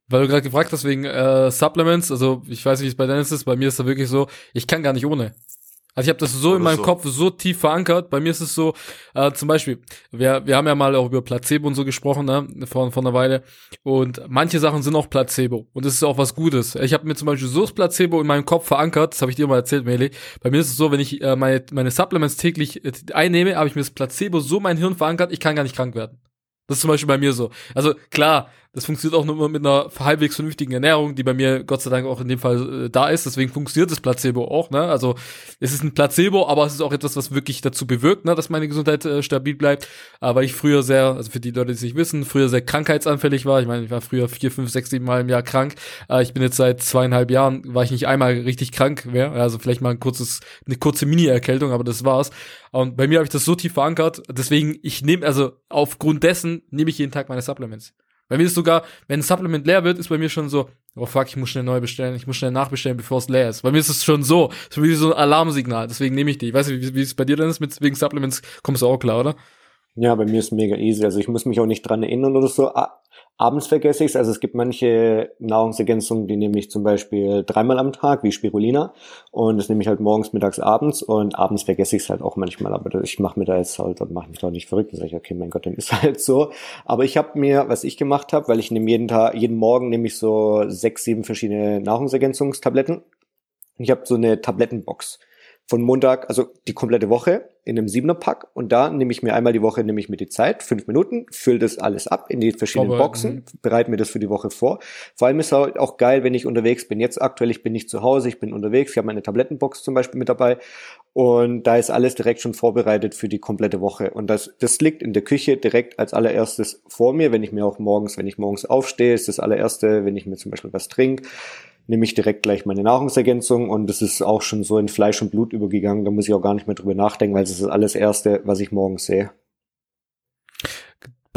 weil du gerade gefragt hast wegen äh, Supplements, also ich weiß nicht, wie es bei Dennis ist, bei mir ist da wirklich so, ich kann gar nicht ohne. Also ich habe das so Oder in meinem so. Kopf so tief verankert. Bei mir ist es so, äh, zum Beispiel, wir, wir haben ja mal auch über Placebo und so gesprochen, ne, vor, vor einer Weile. Und manche Sachen sind auch Placebo. Und das ist auch was Gutes. Ich habe mir zum Beispiel so das Placebo in meinem Kopf verankert, das habe ich dir mal erzählt, Meli. Bei mir ist es so, wenn ich äh, meine, meine Supplements täglich äh, einnehme, habe ich mir das Placebo so mein Hirn verankert, ich kann gar nicht krank werden. Das ist zum Beispiel bei mir so. Also klar, das funktioniert auch nur mit einer halbwegs vernünftigen Ernährung, die bei mir Gott sei Dank auch in dem Fall äh, da ist. Deswegen funktioniert das Placebo auch. Ne? Also es ist ein Placebo, aber es ist auch etwas, was wirklich dazu bewirkt, ne, dass meine Gesundheit äh, stabil bleibt. Aber ich früher sehr, also für die Leute, die es nicht wissen, früher sehr krankheitsanfällig war. Ich meine, ich war früher vier, fünf, sechs, sieben Mal im Jahr krank. Äh, ich bin jetzt seit zweieinhalb Jahren, war ich nicht einmal richtig krank mehr. Also vielleicht mal ein kurzes, eine kurze Mini-Erkältung, aber das war's. Und bei mir habe ich das so tief verankert. Deswegen, ich nehme, also aufgrund dessen nehme ich jeden Tag meine Supplements. Bei mir ist sogar, wenn ein Supplement leer wird, ist bei mir schon so, oh fuck, ich muss schnell neu bestellen, ich muss schnell nachbestellen, bevor es leer ist. Bei mir ist es schon so, so wie so ein Alarmsignal, deswegen nehme ich die. Ich weiß nicht, wie, es bei dir denn ist, mit wegen Supplements kommst du auch klar, oder? Ja, bei mir ist mega easy. Also ich muss mich auch nicht dran erinnern oder so. Abends vergesse ich es. Also es gibt manche Nahrungsergänzungen, die nehme ich zum Beispiel dreimal am Tag, wie Spirulina. Und das nehme ich halt morgens, mittags, abends. Und abends vergesse ich es halt auch manchmal. Aber ich mache mir da jetzt halt, mache mich da nicht verrückt. Dann sage ich, okay, mein Gott, dann ist halt so. Aber ich habe mir, was ich gemacht habe, weil ich nehme jeden Tag, jeden Morgen nehme ich so sechs, sieben verschiedene Nahrungsergänzungstabletten. Ich habe so eine Tablettenbox. von Montag, also die komplette Woche in einem Siebener-Pack und da nehme ich mir einmal die Woche, nehme ich mir die Zeit, fünf Minuten, fülle das alles ab in die verschiedenen Aber, Boxen, mhm. bereite mir das für die Woche vor. Vor allem ist es halt auch geil, wenn ich unterwegs bin. Jetzt aktuell, ich bin nicht zu Hause, ich bin unterwegs, ich habe meine Tablettenbox zum Beispiel mit dabei und da ist alles direkt schon vorbereitet für die komplette Woche. Und das, das liegt in der Küche direkt als allererstes vor mir, wenn ich mir auch morgens, wenn ich morgens aufstehe, ist das allererste, wenn ich mir zum Beispiel was trinke, nehme ich direkt gleich meine Nahrungsergänzung und das ist auch schon so in Fleisch und Blut übergegangen. Da muss ich auch gar nicht mehr drüber nachdenken, weil es ist alles Erste, was ich morgens sehe.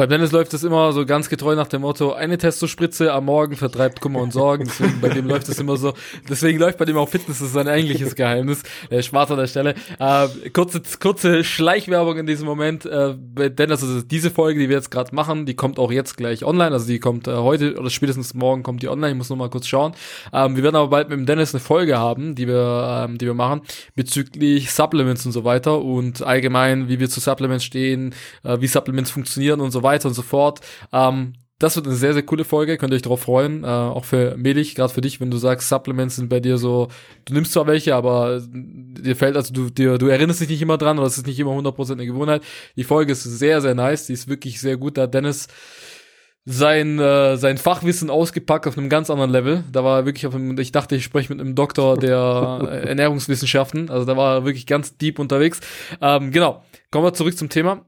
Bei Dennis läuft es immer so ganz getreu nach dem Motto, eine Testospritze am Morgen vertreibt Kummer und Sorgen. Deswegen bei dem läuft es immer so. Deswegen läuft bei dem auch Fitness, das ist sein eigentliches Geheimnis. Äh, Spaß an der Stelle. Äh, kurze, kurze Schleichwerbung in diesem Moment. Äh, bei Dennis, also diese Folge, die wir jetzt gerade machen, die kommt auch jetzt gleich online. Also die kommt äh, heute oder spätestens morgen kommt die online. Ich muss noch mal kurz schauen. Ähm, wir werden aber bald mit dem Dennis eine Folge haben, die wir, ähm, die wir machen, bezüglich Supplements und so weiter und allgemein, wie wir zu Supplements stehen, äh, wie Supplements funktionieren und so weiter und so fort. Ähm, das wird eine sehr, sehr coole Folge, könnt ihr euch darauf freuen. Äh, auch für Melich, gerade für dich, wenn du sagst, Supplements sind bei dir so, du nimmst zwar welche, aber dir fällt, also du, dir, du erinnerst dich nicht immer dran oder es ist nicht immer 100% eine Gewohnheit. Die Folge ist sehr, sehr nice, die ist wirklich sehr gut. Da hat Dennis sein, äh, sein Fachwissen ausgepackt auf einem ganz anderen Level. Da war er wirklich auf einem, ich dachte, ich spreche mit einem Doktor der äh, Ernährungswissenschaften. Also da war er wirklich ganz deep unterwegs. Ähm, genau, kommen wir zurück zum Thema.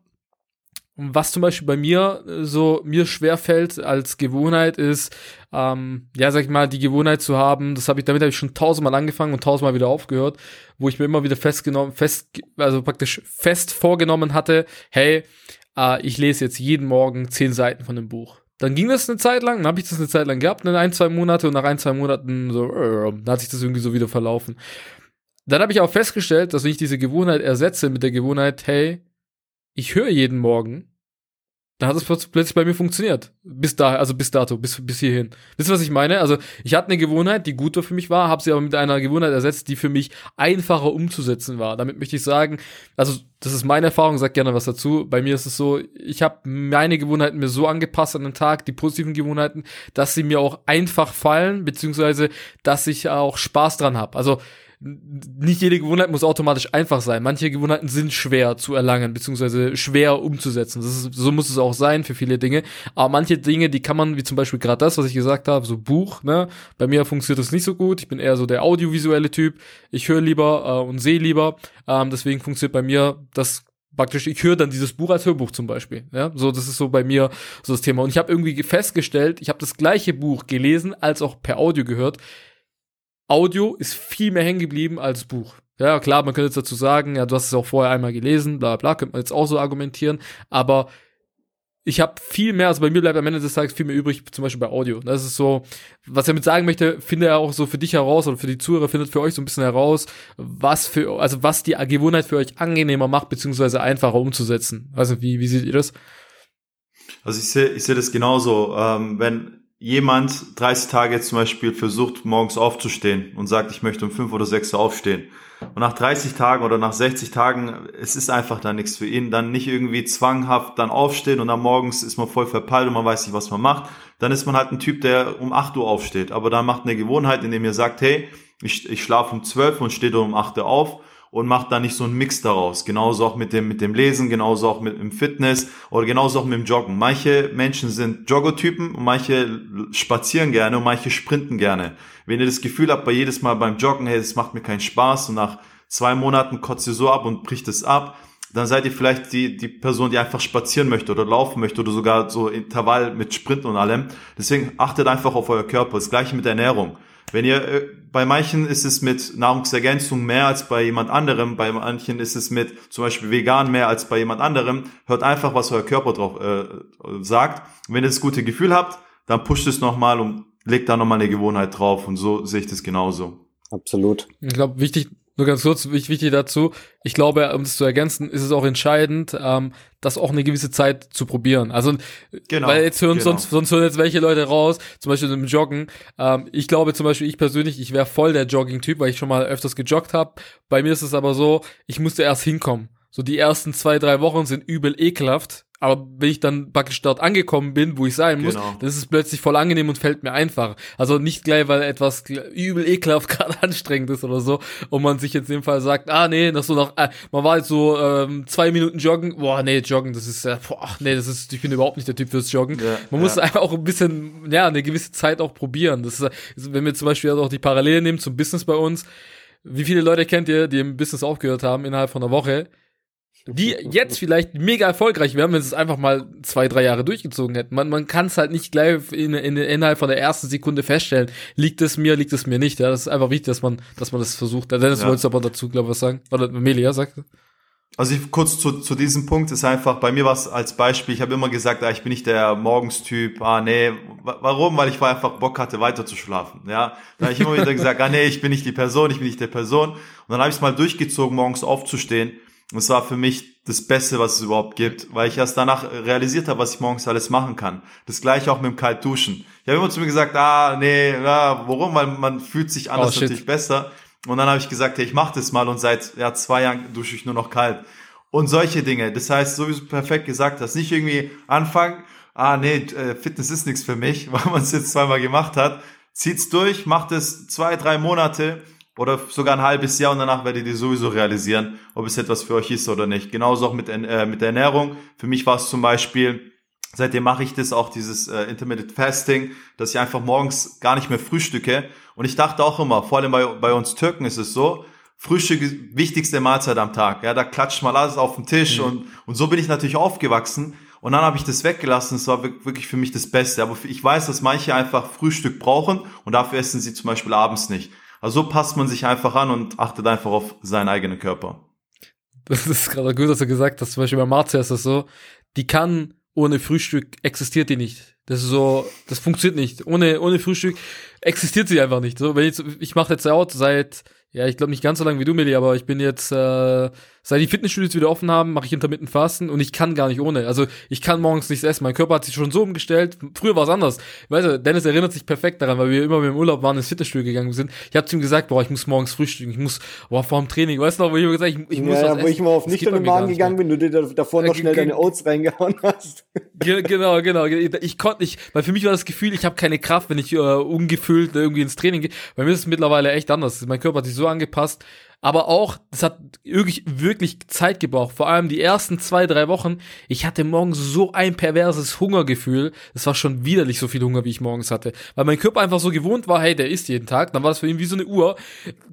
Was zum Beispiel bei mir äh, so mir schwer fällt als Gewohnheit ist, ähm, ja, sag ich mal, die Gewohnheit zu haben, das habe ich, damit habe ich schon tausendmal angefangen und tausendmal wieder aufgehört, wo ich mir immer wieder festgenommen, fest, also praktisch fest vorgenommen hatte, hey, äh, ich lese jetzt jeden Morgen zehn Seiten von dem Buch. Dann ging das eine Zeit lang, dann habe ich das eine Zeit lang gehabt, in ein, zwei Monate und nach ein, zwei Monaten so, äh, dann hat sich das irgendwie so wieder verlaufen. Dann habe ich auch festgestellt, dass wenn ich diese Gewohnheit ersetze mit der Gewohnheit, hey, ich höre jeden Morgen, dann hat es plötzlich bei mir funktioniert. Bis da, also bis dato, bis, bis hierhin. Wisst ihr, was ich meine? Also, ich hatte eine Gewohnheit, die gut für mich war, habe sie aber mit einer Gewohnheit ersetzt, die für mich einfacher umzusetzen war. Damit möchte ich sagen, also, das ist meine Erfahrung, sag gerne was dazu. Bei mir ist es so, ich habe meine Gewohnheiten mir so angepasst an den Tag, die positiven Gewohnheiten, dass sie mir auch einfach fallen, beziehungsweise, dass ich auch Spaß dran habe. Also, nicht jede Gewohnheit muss automatisch einfach sein. Manche Gewohnheiten sind schwer zu erlangen, beziehungsweise schwer umzusetzen. Ist, so muss es auch sein für viele Dinge. Aber manche Dinge, die kann man, wie zum Beispiel gerade das, was ich gesagt habe, so Buch, ne? Bei mir funktioniert das nicht so gut. Ich bin eher so der audiovisuelle Typ. Ich höre lieber äh, und sehe lieber. Ähm, deswegen funktioniert bei mir das praktisch, ich höre dann dieses Buch als Hörbuch zum Beispiel. Ja, so das ist so bei mir so das Thema. Und ich habe irgendwie festgestellt, ich habe das gleiche Buch gelesen als auch per Audio gehört. Audio ist viel mehr hängen geblieben als Buch. Ja, klar, man könnte jetzt dazu sagen, ja, du hast es auch vorher einmal gelesen, bla bla, könnte man jetzt auch so argumentieren, aber ich habe viel mehr, also bei mir bleibt am Ende des Tages viel mehr übrig, zum Beispiel bei Audio. Das ist so, was ich damit sagen möchte, finde er auch so für dich heraus oder für die Zuhörer findet für euch so ein bisschen heraus, was für, also was die Gewohnheit für euch angenehmer macht, beziehungsweise einfacher umzusetzen. Also wie, wie seht ihr das? Also ich sehe ich sehe das genauso. Ähm, wenn jemand 30 Tage zum Beispiel versucht, morgens aufzustehen und sagt, ich möchte um 5 oder 6 Uhr aufstehen. Und nach 30 Tagen oder nach 60 Tagen, es ist einfach dann nichts für ihn. Dann nicht irgendwie zwanghaft dann aufstehen und dann morgens ist man voll verpeilt und man weiß nicht, was man macht. Dann ist man halt ein Typ, der um 8 Uhr aufsteht. Aber dann macht eine Gewohnheit, indem ihr sagt, hey, ich, ich schlafe um 12 und stehe um 8 Uhr auf und macht da nicht so einen Mix daraus. Genauso auch mit dem, mit dem Lesen, genauso auch mit dem Fitness oder genauso auch mit dem Joggen. Manche Menschen sind Joggertypen und manche spazieren gerne und manche sprinten gerne. Wenn ihr das Gefühl habt, bei jedes Mal beim Joggen, hey, das macht mir keinen Spaß und nach zwei Monaten kotzt ihr so ab und bricht es ab, dann seid ihr vielleicht die, die Person, die einfach spazieren möchte oder laufen möchte oder sogar so Intervall mit Sprinten und allem. Deswegen achtet einfach auf euer Körper. Das gleiche mit Ernährung. Wenn ihr, äh, bei manchen ist es mit Nahrungsergänzung mehr als bei jemand anderem, bei manchen ist es mit zum Beispiel vegan mehr als bei jemand anderem. Hört einfach, was euer Körper drauf äh, sagt. wenn ihr das gute Gefühl habt, dann pusht es nochmal und legt da nochmal eine Gewohnheit drauf und so sehe ich das genauso. Absolut. Ich glaube, wichtig, nur ganz kurz, wichtig dazu, ich glaube, um das zu ergänzen, ist es auch entscheidend, ähm, das auch eine gewisse Zeit zu probieren. Also, genau, weil jetzt hören genau. sonst, sonst hören jetzt welche Leute raus, zum Beispiel im Joggen. Ähm, ich glaube zum Beispiel, ich persönlich, ich wäre voll der Jogging-Typ, weil ich schon mal öfters gejoggt habe. Bei mir ist es aber so, ich musste erst hinkommen. So die ersten zwei, drei Wochen sind übel ekelhaft, aber wenn ich dann praktisch dort angekommen bin, wo ich sein muss, Genau. dann ist es plötzlich voll angenehm und fällt mir einfach. Also nicht gleich, weil etwas übel ekelhaft gerade anstrengend ist oder so und man sich jetzt in dem Fall sagt, ah nee, das so noch, äh, man war jetzt so ähm, zwei Minuten joggen, boah nee, joggen, das ist, äh, boah, nee, das ist, ich bin überhaupt nicht der Typ fürs Joggen. Ja, man muss ja. einfach auch ein bisschen, ja, eine gewisse Zeit auch probieren. Das ist, äh, wenn wir zum Beispiel auch die Parallele nehmen zum Business bei uns, wie viele Leute kennt ihr, die im Business aufgehört haben innerhalb von einer Woche? Die jetzt vielleicht mega erfolgreich wären, wenn sie es einfach mal zwei, drei Jahre durchgezogen hätten. Man, man kann es halt nicht gleich in, in, innerhalb von der ersten Sekunde feststellen, liegt es mir, liegt es mir nicht. Ja, das ist einfach wichtig, dass man, dass man das versucht. Dennis Ja. wolltest du aber dazu, glaube ich, was sagen. Oder Melia, sagt Also ich, kurz zu, zu diesem Punkt ist einfach, bei mir war es als Beispiel, ich habe immer gesagt, ah, ich bin nicht der Morgenstyp, ah nee, wa- warum? Weil ich war einfach Bock hatte, weiter zu schlafen, ja. Da habe ich immer wieder gesagt, ah nee, ich bin nicht die Person, ich bin nicht der Person. Und dann habe ich es mal durchgezogen, morgens aufzustehen. Und es war für mich das Beste, was es überhaupt gibt, weil ich erst danach realisiert habe, was ich morgens alles machen kann. Das gleiche auch mit dem Kaltduschen. Ich habe immer zu mir gesagt, ah nee, ja, warum? Weil man fühlt sich anders Oh, natürlich besser. Und dann habe ich gesagt, hey, ich mache das mal und seit ja, zwei Jahren dusche ich nur noch kalt. Und solche Dinge. Das heißt, so wie du perfekt gesagt hast, nicht irgendwie anfangen, ah nee, äh, Fitness ist nichts für mich, weil man es jetzt zweimal gemacht hat. Zieht's durch, macht es zwei, drei Monate oder sogar ein halbes Jahr und danach werdet ihr sowieso realisieren, ob es etwas für euch ist oder nicht. Genauso auch mit, äh, mit der Ernährung. Für mich war es zum Beispiel, Seitdem mache ich das auch, dieses äh, Intermittent Fasting, dass ich einfach morgens gar nicht mehr frühstücke. Und ich dachte auch immer, vor allem bei, bei uns Türken ist es so, Frühstück ist wichtigste Mahlzeit am Tag. Ja, da klatscht mal alles auf den Tisch und, und so bin ich natürlich aufgewachsen. Und dann habe ich das weggelassen. Es war wir- wirklich für mich das Beste. Aber ich weiß, dass manche einfach Frühstück brauchen und dafür essen sie zum Beispiel abends nicht. Also so passt man sich einfach an und achtet einfach auf seinen eigenen Körper. Das ist gerade gut, dass du gesagt hast. Zum Beispiel bei Marzia ist das so, die kann ohne Frühstück existiert die nicht. Das ist so, das funktioniert nicht. Ohne, ohne Frühstück existiert sie einfach nicht. So, wenn ich, ich mache jetzt out seit, ja, ich glaube nicht ganz so lange wie du, Meli, aber ich bin jetzt, äh, seit die Fitnessstudios wieder offen haben, mache ich intermittent Fasten und ich kann gar nicht ohne. Also ich kann morgens nichts essen. Mein Körper hat sich schon so umgestellt. Früher war es anders. Weißt du, Dennis erinnert sich perfekt daran, weil wir immer wir im Urlaub waren, ins Fitnessstudio gegangen sind. Ich habe zu ihm gesagt, boah, ich muss morgens frühstücken. Ich muss, boah, vor dem Training, weißt du noch, wo ich immer gesagt ich, ich muss ja, was wo essen. ich mal auf nüchternen Magen gegangen bin, du dir da- davor noch schnell deine Oats reingehauen hast. Ge- Genau, genau. Ich konnte nicht, weil für mich war das Gefühl, ich habe keine Kraft, wenn ich äh, ungefüllt irgendwie ins Training gehe. Bei mir ist es mittlerweile echt anders. Mein Körper hat sich so angepasst. Aber auch, das hat wirklich, wirklich Zeit gebraucht. Vor allem die ersten zwei, drei Wochen. Ich hatte morgens so ein perverses Hungergefühl. Es war schon widerlich so viel Hunger, wie ich morgens hatte. Weil mein Körper einfach so gewohnt war, hey, der isst jeden Tag. Dann war das für ihn wie so eine Uhr.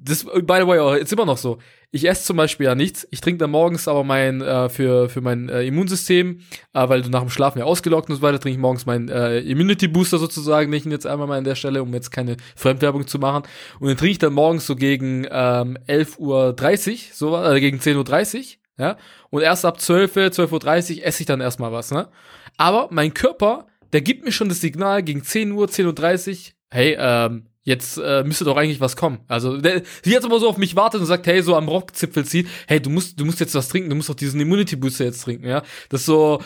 Das, by the way, jetzt immer noch so. Ich esse zum Beispiel ja nichts. Ich trinke dann morgens aber mein, äh, für, für mein äh, Immunsystem, äh, weil du nach dem Schlafen ja ausgelockt und so weiter, trinke ich morgens meinen äh, Immunity Booster sozusagen, nicht jetzt einmal mal an der Stelle, um jetzt keine Fremdwerbung zu machen. Und den trinke ich dann morgens so gegen ähm, 11.30 Uhr, so, äh, gegen 10.30 Uhr, ja. Und erst ab 12, 12.30 Uhr esse ich dann erstmal was, ne? Aber mein Körper, der gibt mir schon das Signal gegen 10 Uhr, 10.30 Uhr, hey, ähm, jetzt äh, müsste doch eigentlich was kommen. Also der, sie jetzt aber so auf mich wartet und sagt, hey, so am Rockzipfel zieht, hey, du musst, du musst jetzt was trinken, du musst doch diesen Immunity Booster jetzt trinken, ja. Das ist so,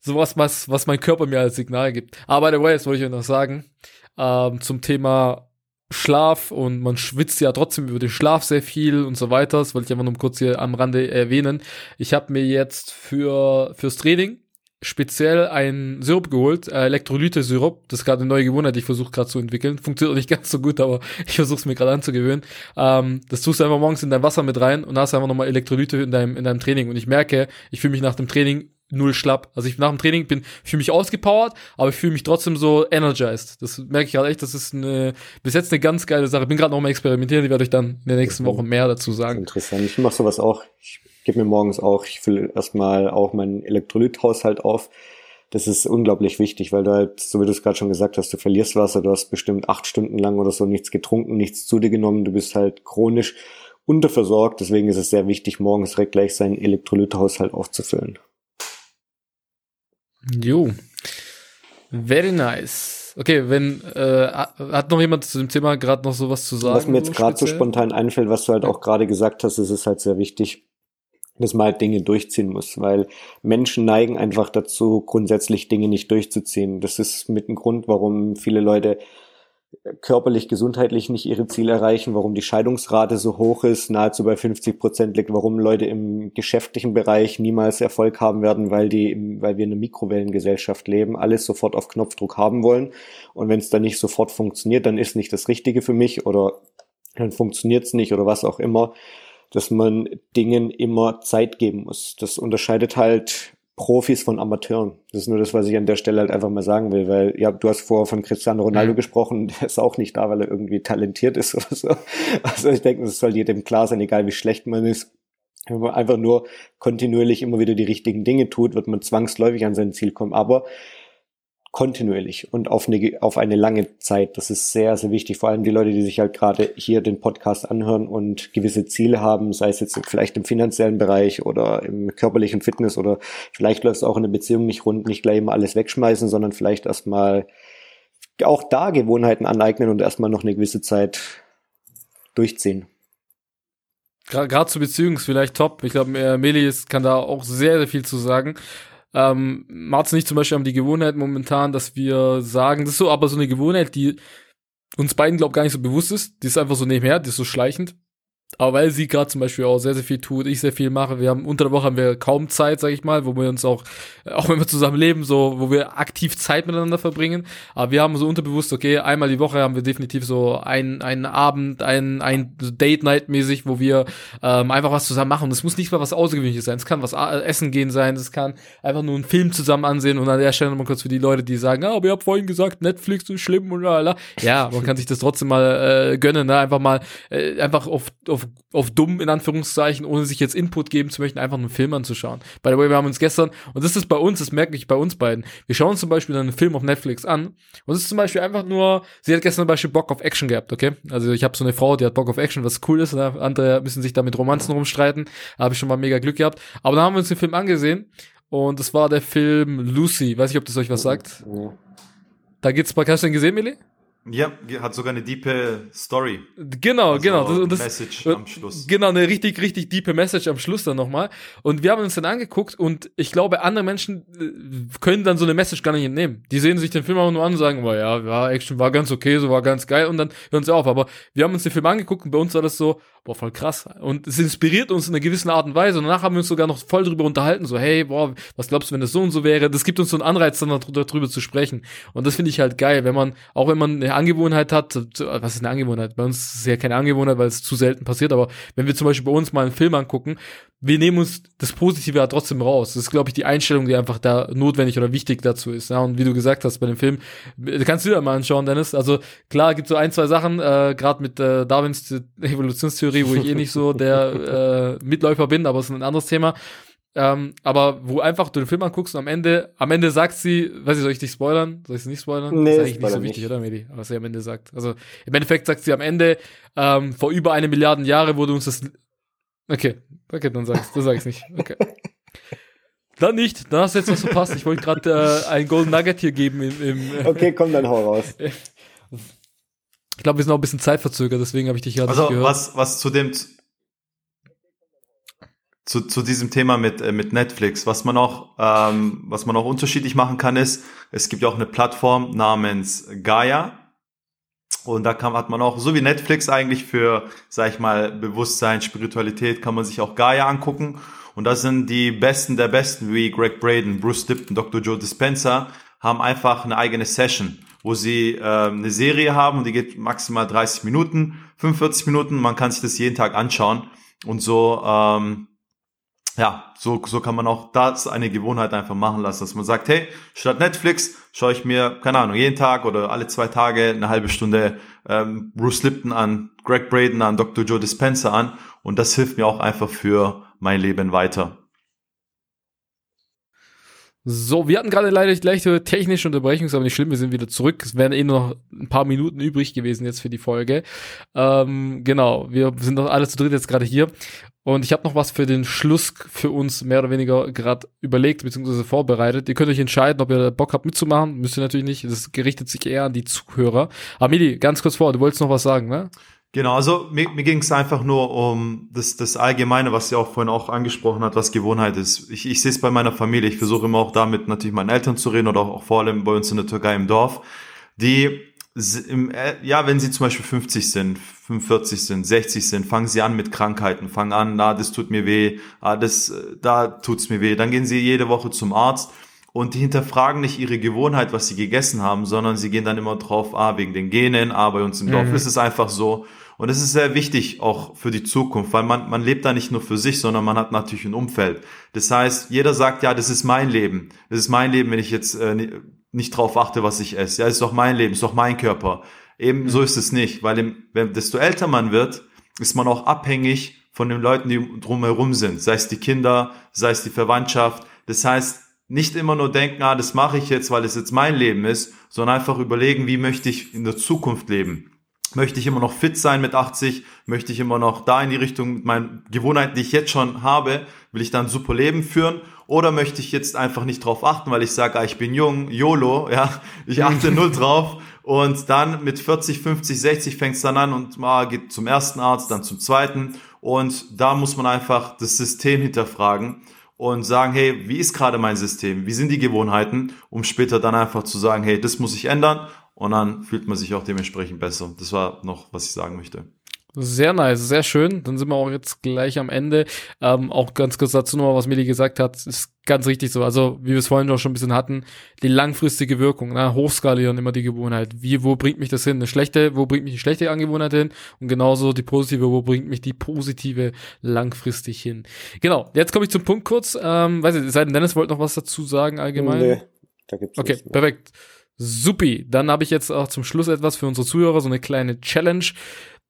so was, was, mein Körper mir als Signal gibt. Aber by the way, das wollte ich euch noch sagen, ähm, zum Thema Schlaf und man schwitzt ja trotzdem über den Schlaf sehr viel und so weiter. Das wollte ich einfach nur kurz hier am Rande erwähnen. Ich habe mir jetzt für fürs Training speziell einen Sirup geholt, äh, Elektrolyte-Sirup. Das ist gerade eine neue Gewohnheit, die ich versuche gerade zu entwickeln. Funktioniert auch nicht ganz so gut, aber ich versuche es mir gerade anzugewöhnen. Ähm, das tust du einfach morgens in dein Wasser mit rein und hast einfach nochmal Elektrolyte in deinem, in deinem Training. Und ich merke, ich fühle mich nach dem Training null schlapp. Also ich nach dem Training bin, fühle mich ausgepowert, aber ich fühle mich trotzdem so energized. Das merke ich gerade echt, das ist eine, bis jetzt eine ganz geile Sache. Bin gerade noch mal experimentieren, ich werde euch dann in der nächsten Woche mehr dazu sagen. Interessant. Ich mache sowas auch. Ich gebe mir morgens auch, ich fülle erstmal auch meinen Elektrolythaushalt auf. Das ist unglaublich wichtig, weil du halt, so wie du es gerade schon gesagt hast, du verlierst Wasser, du hast bestimmt acht Stunden lang oder so nichts getrunken, nichts zu dir genommen, du bist halt chronisch unterversorgt. Deswegen ist es sehr wichtig, morgens direkt gleich seinen Elektrolythaushalt aufzufüllen. Jo. Very nice. Okay, wenn äh, hat noch jemand zu dem Thema gerade noch sowas zu sagen? Was mir jetzt gerade so spontan einfällt, was du halt auch gerade gesagt hast, ist es halt sehr wichtig, dass man halt Dinge durchziehen muss, weil Menschen neigen einfach dazu, grundsätzlich Dinge nicht durchzuziehen. Das ist mit ein Grund, warum viele Leute körperlich, gesundheitlich nicht ihre Ziele erreichen, warum die Scheidungsrate so hoch ist, nahezu bei 50 Prozent liegt, warum Leute im geschäftlichen Bereich niemals Erfolg haben werden, weil die, weil wir in einer Mikrowellengesellschaft leben, alles sofort auf Knopfdruck haben wollen. Und wenn es dann nicht sofort funktioniert, dann ist nicht das Richtige für mich oder dann funktioniert es nicht oder was auch immer, dass man Dingen immer Zeit geben muss. Das unterscheidet halt Profis von Amateuren. Das ist nur das, was ich an der Stelle halt einfach mal sagen will, weil ja, du hast vorher von Cristiano Ronaldo mhm. gesprochen, der ist auch nicht da, weil er irgendwie talentiert ist oder so. Also ich denke, es soll jedem klar sein, egal wie schlecht man ist. Wenn man einfach nur kontinuierlich immer wieder die richtigen Dinge tut, wird man zwangsläufig an sein Ziel kommen. Aber kontinuierlich und auf eine, auf eine lange Zeit. Das ist sehr, sehr wichtig. Vor allem die Leute, die sich halt gerade hier den Podcast anhören und gewisse Ziele haben, sei es jetzt vielleicht im finanziellen Bereich oder im körperlichen Fitness oder vielleicht läuft es auch in der Beziehung nicht rund, nicht gleich immer alles wegschmeißen, sondern vielleicht erstmal auch da Gewohnheiten aneignen und erstmal noch eine gewisse Zeit durchziehen. Gerade zu Beziehungen ist vielleicht top. Ich glaube, Melis kann da auch sehr, sehr viel zu sagen. Ähm, Martin nicht zum Beispiel haben die Gewohnheit momentan, dass wir sagen, das ist so aber so eine Gewohnheit, die uns beiden, glaube gar nicht so bewusst ist. Die ist einfach so nebenher, die ist so schleichend. Aber weil sie gerade zum Beispiel auch sehr, sehr viel tut, ich sehr viel mache, wir haben unter der Woche haben wir kaum Zeit, sag ich mal, wo wir uns auch, äh, auch wenn wir zusammen leben, so, wo wir aktiv Zeit miteinander verbringen. Aber wir haben so unterbewusst, okay, einmal die Woche haben wir definitiv so ein, einen Abend, ein, ein Date-Night-mäßig, wo wir ähm, einfach was zusammen machen. Das muss nicht mal was Außergewöhnliches sein. Es kann was äh, essen gehen sein, es kann einfach nur einen Film zusammen ansehen und an der Stelle nochmal kurz für die Leute, die sagen, ah, aber ihr habt vorhin gesagt, Netflix ist schlimm und lala. Ja, man kann sich das trotzdem mal äh, gönnen, ne? Einfach mal, äh, einfach auf, auf auf, auf dumm, in Anführungszeichen, ohne sich jetzt Input geben zu möchten, einfach einen Film anzuschauen. By the way, wir haben uns gestern, und das ist bei uns, das merke ich bei uns beiden, wir schauen uns zum Beispiel einen Film auf Netflix an, und es ist zum Beispiel einfach nur, sie hat gestern zum Beispiel Bock auf Action gehabt, okay? Also ich habe so eine Frau, die hat Bock auf Action, was cool ist, ne? andere müssen sich da mit Romanzen rumstreiten, da habe ich schon mal mega Glück gehabt. Aber dann haben wir uns den Film angesehen, und das war der Film Lucy, weiß ich, ob das euch was sagt. Da geht's bei, hast du den gesehen, Mili? Ja, hat sogar eine diepe Story. Genau, also genau. Das, das, Message am Schluss. Genau, eine richtig, richtig diepe Message am Schluss dann nochmal. Und wir haben uns dann angeguckt und ich glaube, andere Menschen äh, können dann so eine Message gar nicht entnehmen. Die sehen sich den Film auch nur an und sagen, oh ja, ja, Action war ganz okay, so war ganz geil und dann hören sie auf. Aber wir haben uns den Film angeguckt und bei uns war das so, boah, voll krass. Und es inspiriert uns in einer gewissen Art und Weise. Und danach haben wir uns sogar noch voll drüber unterhalten, so, hey, boah, was glaubst du, wenn das so und so wäre? Das gibt uns so einen Anreiz, dann darüber zu sprechen. Und das finde ich halt geil, wenn man, auch wenn man eine Angewohnheit hat, was ist eine Angewohnheit? Bei uns ist es ja keine Angewohnheit, weil es zu selten passiert, aber wenn wir zum Beispiel bei uns mal einen Film angucken, wir nehmen uns das Positive ja trotzdem raus. Das ist, glaube ich, die Einstellung, die einfach da notwendig oder wichtig dazu ist. Ja, und wie du gesagt hast, bei dem Film, kannst du dir mal anschauen, Dennis. Also klar, gibt so ein, zwei Sachen, äh, gerade mit äh, Darwins Evolutionstheorie, wo ich eh nicht so der äh, Mitläufer bin, aber es ist ein anderes Thema. Ähm, aber wo einfach du den Film anguckst und am Ende, am Ende sagt sie, weiß ich, soll ich dich spoilern? Soll ich es nicht spoilern? Nee, das ist eigentlich nicht so wichtig, nicht. oder, Medi? Was sie am Ende sagt. Also im Endeffekt sagt sie am Ende, ähm, vor über eine Milliarden Jahre wurde uns das. Okay, okay, dann sag's, dann sag ich's nicht. Okay. Dann nicht, dann hast du jetzt was verpasst. Ich wollte gerade äh, ein Golden Nugget hier geben im, im Okay, komm dann hau raus. Ich glaube, wir sind auch ein bisschen zeitverzögert, deswegen habe ich dich gerade also, gehört. Also was, was zu dem zu, zu diesem Thema mit, äh, mit Netflix. Was man auch, ähm, was man auch unterschiedlich machen kann, ist, es gibt ja auch eine Plattform namens Gaia. Und da kann, hat man auch, so wie Netflix eigentlich für, sag ich mal, Bewusstsein, Spiritualität, kann man sich auch Gaia angucken. Und das sind die Besten der Besten, wie Greg Braden, Bruce Lipton, Dr. Joe Dispenza, haben einfach eine eigene Session, wo sie äh, eine Serie haben und die geht maximal 30 Minuten, 45 Minuten. Man kann sich das jeden Tag anschauen. Und so ähm, ja, so, so kann man auch das eine Gewohnheit einfach machen lassen, dass man sagt, hey, statt Netflix schaue ich mir, keine Ahnung, jeden Tag oder alle zwei Tage eine halbe Stunde ähm, Bruce Lipton an, Greg Braden an, Dr. Joe Dispenza an und das hilft mir auch einfach für mein Leben weiter. So, wir hatten gerade leider leichte technische Unterbrechung, aber nicht schlimm, wir sind wieder zurück. Es wären eh noch ein paar Minuten übrig gewesen jetzt für die Folge. Ähm, genau, wir sind noch alle zu dritt jetzt gerade hier. Und ich habe noch was für den Schluss für uns mehr oder weniger gerade überlegt bzw. vorbereitet. Ihr könnt euch entscheiden, ob ihr Bock habt mitzumachen. Müsst ihr natürlich nicht. Das gerichtet sich eher an die Zuhörer. Amili, ganz kurz vor, du wolltest noch was sagen, ne? Genau, also mir, mir ging es einfach nur um das, das Allgemeine, was sie auch vorhin auch angesprochen hat, was Gewohnheit ist. Ich, ich sehe es bei meiner Familie. Ich versuche immer auch damit natürlich meinen Eltern zu reden oder auch, auch vor allem bei uns in der Türkei im Dorf. Die äh, ja, wenn sie zum Beispiel 50 sind, 45 sind, 60 sind, fangen sie an mit Krankheiten, fangen an, na, das tut mir weh, ah, das, äh, da tut's mir weh. Dann gehen sie jede Woche zum Arzt und die hinterfragen nicht ihre Gewohnheit, was sie gegessen haben, sondern sie gehen dann immer drauf, ah, wegen den Genen, ah, bei uns im Dorf mhm. ist es einfach so. Und es ist sehr wichtig auch für die Zukunft, weil man, man lebt da nicht nur für sich, sondern man hat natürlich ein Umfeld. Das heißt, jeder sagt, ja, das ist mein Leben. Das ist mein Leben, wenn ich jetzt äh, nicht drauf achte, was ich esse. Ja, ist doch mein Leben, ist doch mein Körper. Eben so ist es nicht, weil im, wenn, desto älter man wird, ist man auch abhängig von den Leuten, die drumherum sind. Sei es die Kinder, sei es die Verwandtschaft. Das heißt, nicht immer nur denken, ah, das mache ich jetzt, weil es jetzt mein Leben ist, sondern einfach überlegen, wie möchte ich in der Zukunft leben. Möchte ich immer noch fit sein mit 80? Möchte ich immer noch da in die Richtung mit meinen Gewohnheiten, die ich jetzt schon habe, will ich dann super Leben führen? Oder möchte ich jetzt einfach nicht drauf achten, weil ich sage, ah, ich bin jung, YOLO, ja, ich achte null drauf. Und dann mit 40, 50, 60 fängt es dann an und ah, geht zum ersten Arzt, dann zum zweiten. Und da muss man einfach das System hinterfragen und sagen, hey, wie ist gerade mein System? Wie sind die Gewohnheiten? Um später dann einfach zu sagen, hey, das muss ich ändern. Und dann fühlt man sich auch dementsprechend besser. Das war noch, was ich sagen möchte. Sehr nice, sehr schön. Dann sind wir auch jetzt gleich am Ende. Ähm, auch ganz kurz dazu nochmal, was Meli gesagt hat, ist ganz richtig so. Also, wie wir es vorhin auch schon ein bisschen hatten, die langfristige Wirkung, ne? hochskalieren immer die Gewohnheit. Wie, wo bringt mich das hin? Eine schlechte, wo bringt mich die schlechte Angewohnheit hin? Und genauso die positive, wo bringt mich die positive langfristig hin? Genau, jetzt komme ich zum Punkt kurz. Ähm, weiß ich, seitdem Dennis wollte noch was dazu sagen allgemein. Nee, da gibt's Okay, perfekt. Supi. Dann habe ich jetzt auch zum Schluss etwas für unsere Zuhörer, so eine kleine Challenge.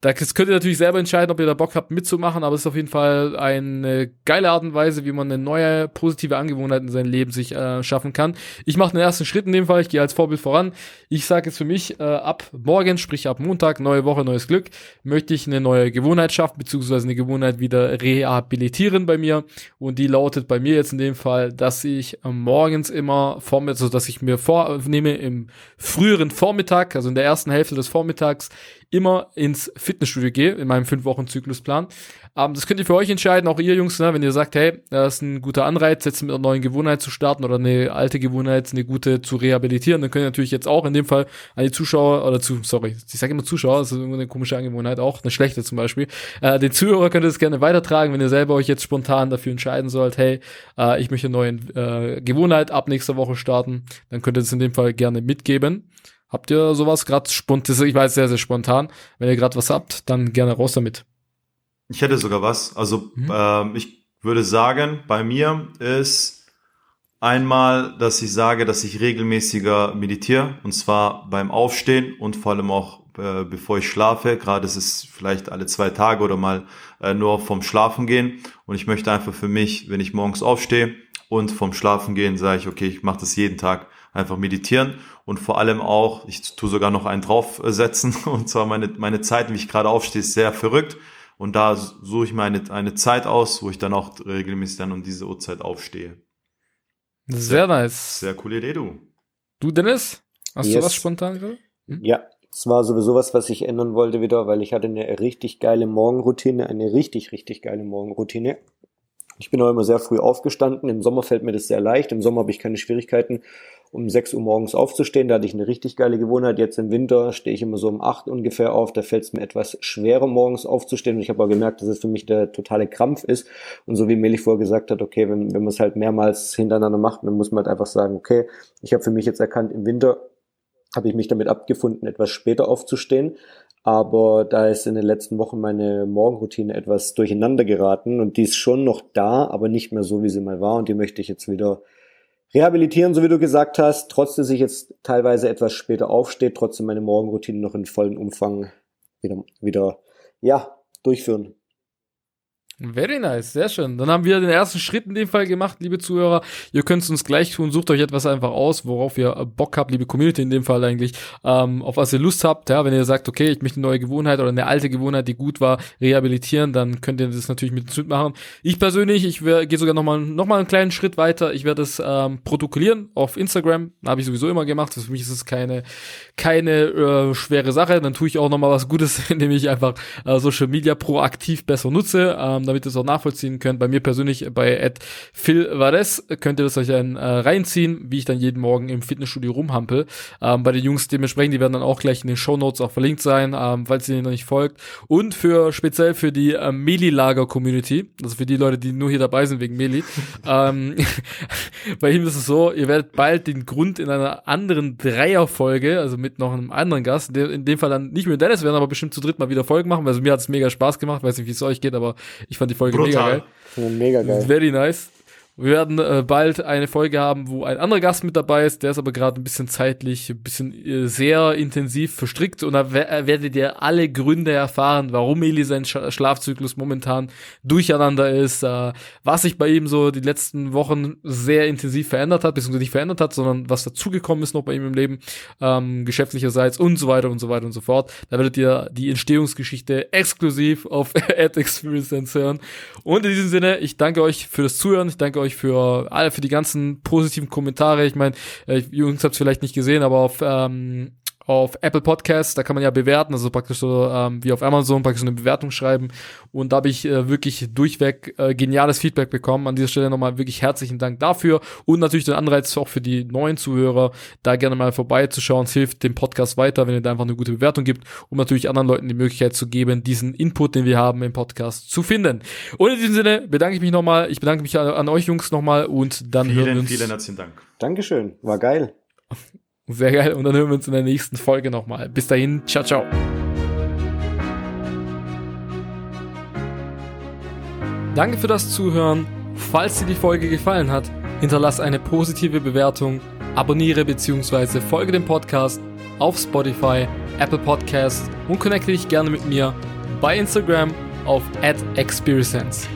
Das könnt ihr natürlich selber entscheiden, ob ihr da Bock habt mitzumachen, aber es ist auf jeden Fall eine geile Art und Weise, wie man eine neue positive Angewohnheit in sein Leben sich äh, schaffen kann. Ich mache den ersten Schritt in dem Fall, ich gehe als Vorbild voran. Ich sage jetzt für mich, äh, ab morgen, sprich ab Montag, neue Woche, neues Glück, möchte ich eine neue Gewohnheit schaffen, beziehungsweise eine Gewohnheit wieder rehabilitieren bei mir. Und die lautet bei mir jetzt in dem Fall, dass ich äh, morgens immer vormittags, also dass ich mir vornehme im früheren Vormittag, also in der ersten Hälfte des Vormittags, immer ins Fitnessstudio gehe, in meinem 5-Wochen-Zyklusplan. Ähm, das könnt ihr für euch entscheiden, auch ihr Jungs, ne, wenn ihr sagt, hey, das ist ein guter Anreiz, jetzt mit einer neuen Gewohnheit zu starten oder eine alte Gewohnheit, eine gute zu rehabilitieren, dann könnt ihr natürlich jetzt auch in dem Fall an die Zuschauer oder zu, sorry, ich sage immer Zuschauer, das ist eine komische Angewohnheit, auch eine schlechte zum Beispiel. Äh, den Zuhörer könnt ihr das gerne weitertragen, wenn ihr selber euch jetzt spontan dafür entscheiden sollt, hey, äh, ich möchte eine neue äh, Gewohnheit ab nächster Woche starten, dann könnt ihr das in dem Fall gerne mitgeben. Habt ihr sowas gerade spontan? Ich weiß sehr, sehr spontan. Wenn ihr gerade was habt, dann gerne raus damit. Ich hätte sogar was. Also mhm. ähm, ich würde sagen, bei mir ist einmal, dass ich sage, dass ich regelmäßiger meditiere und zwar beim Aufstehen und vor allem auch äh, bevor ich schlafe. Gerade ist es vielleicht alle zwei Tage oder mal äh, nur vom Schlafen gehen und ich möchte einfach für mich, wenn ich morgens aufstehe und vom Schlafen gehen, sage ich, okay, ich mache das jeden Tag einfach meditieren und vor allem auch, ich tue sogar noch einen draufsetzen und zwar meine, meine Zeit, wie ich gerade aufstehe, ist sehr verrückt und da suche ich mir eine, eine Zeit aus, wo ich dann auch regelmäßig dann um diese Uhrzeit aufstehe. Sehr, sehr nice. Sehr coole Idee, du. Du, Dennis? Hast yes. du was spontan gerade? Hm? Ja, es war sowieso was, was ich ändern wollte wieder, weil ich hatte eine richtig geile Morgenroutine, eine richtig, richtig geile Morgenroutine. Ich bin auch immer sehr früh aufgestanden. Im Sommer fällt mir das sehr leicht. Im Sommer habe ich keine Schwierigkeiten um 6 Uhr morgens aufzustehen. Da hatte ich eine richtig geile Gewohnheit. Jetzt im Winter stehe ich immer so um 8 ungefähr auf. Da fällt es mir etwas schwerer, morgens aufzustehen. Und ich habe auch gemerkt, dass es für mich der totale Krampf ist. Und so wie Melich vorher gesagt hat, okay, wenn, wenn man es halt mehrmals hintereinander macht, dann muss man halt einfach sagen, okay, ich habe für mich jetzt erkannt, im Winter habe ich mich damit abgefunden, etwas später aufzustehen. Aber da ist in den letzten Wochen meine Morgenroutine etwas durcheinander geraten und die ist schon noch da, aber nicht mehr so, wie sie mal war. Und die möchte ich jetzt wieder rehabilitieren, so wie du gesagt hast, trotz dass ich jetzt teilweise etwas später aufstehe, trotzdem meine Morgenroutine noch in vollen Umfang wieder, wieder, ja, durchführen. Very nice, sehr schön. Dann haben wir den ersten Schritt in dem Fall gemacht, liebe Zuhörer. Ihr könnt es uns gleich tun, sucht euch etwas einfach aus, worauf ihr Bock habt, liebe Community in dem Fall eigentlich, ähm, auf was ihr Lust habt. Ja, wenn ihr sagt, okay, ich möchte eine neue Gewohnheit oder eine alte Gewohnheit, die gut war, rehabilitieren, dann könnt ihr das natürlich mit mitmachen. Ich persönlich, ich gehe sogar nochmal noch mal einen kleinen Schritt weiter. Ich werde es ähm, protokollieren auf Instagram. Habe ich sowieso immer gemacht. Für mich ist es keine, keine äh, schwere Sache. Dann tue ich auch nochmal was Gutes, indem ich einfach äh, Social Media proaktiv besser nutze. Ähm, damit ihr es auch nachvollziehen könnt. Bei mir persönlich bei Ed Phil Vares könnt ihr das euch dann äh, reinziehen, wie ich dann jeden Morgen im Fitnessstudio rumhampel. Ähm, bei den Jungs dementsprechend, die werden dann auch gleich in den Show Notes auch verlinkt sein, ähm, falls ihr noch nicht folgt. Und für speziell für die äh, Meli-Lager-Community, also für die Leute, die nur hier dabei sind wegen Meli. ähm, bei ihm ist es so, ihr werdet bald den Grund in einer anderen Dreierfolge, also mit noch einem anderen Gast, in dem Fall dann nicht mit Dennis werden, aber bestimmt zu dritt mal wieder Folgen machen. Also mir hat es mega Spaß gemacht, weiß nicht, wie es euch geht, aber ich fand die Folge Brutal. mega geil. Mega geil. Very nice. Wir werden äh, bald eine Folge haben, wo ein anderer Gast mit dabei ist. Der ist aber gerade ein bisschen zeitlich, ein bisschen äh, sehr intensiv verstrickt. Und da äh, werdet ihr alle Gründe erfahren, warum Eli sein Sch Schlafzyklus momentan durcheinander ist, äh, was sich bei ihm so die letzten Wochen sehr intensiv verändert hat, beziehungsweise nicht verändert hat, sondern was dazugekommen ist noch bei ihm im Leben, ähm, geschäftlicherseits und so weiter und so weiter und so fort. Da werdet ihr die Entstehungsgeschichte exklusiv auf Ad Experience hören. Und in diesem Sinne, ich danke euch für das Zuhören. Ich danke euch für alle für die ganzen positiven Kommentare. Ich meine, äh, Jungs habt es vielleicht nicht gesehen, aber auf ähm, auf Apple Podcasts, da kann man ja bewerten, also praktisch so ähm, wie auf Amazon praktisch so eine Bewertung schreiben. Und da habe ich äh, wirklich durchweg äh, geniales Feedback bekommen. An dieser Stelle nochmal wirklich herzlichen Dank dafür und natürlich den Anreiz auch für die neuen Zuhörer, da gerne mal vorbeizuschauen. Es hilft dem Podcast weiter, wenn ihr da einfach eine gute Bewertung gibt, um natürlich anderen Leuten die Möglichkeit zu geben, diesen Input, den wir haben im Podcast, zu finden. Und in diesem Sinne bedanke ich mich nochmal. Ich bedanke mich an, an euch Jungs nochmal und dann vielen, hören wir uns. Vielen herzlichen Dank. Dankeschön, war geil. Sehr geil. Und dann hören wir uns in der nächsten Folge nochmal. Bis dahin, ciao, ciao. Danke für das Zuhören. Falls dir die Folge gefallen hat, hinterlass eine positive Bewertung, abonniere bzw. folge dem Podcast auf Spotify, Apple Podcasts und connecte dich gerne mit mir bei Instagram auf @experience.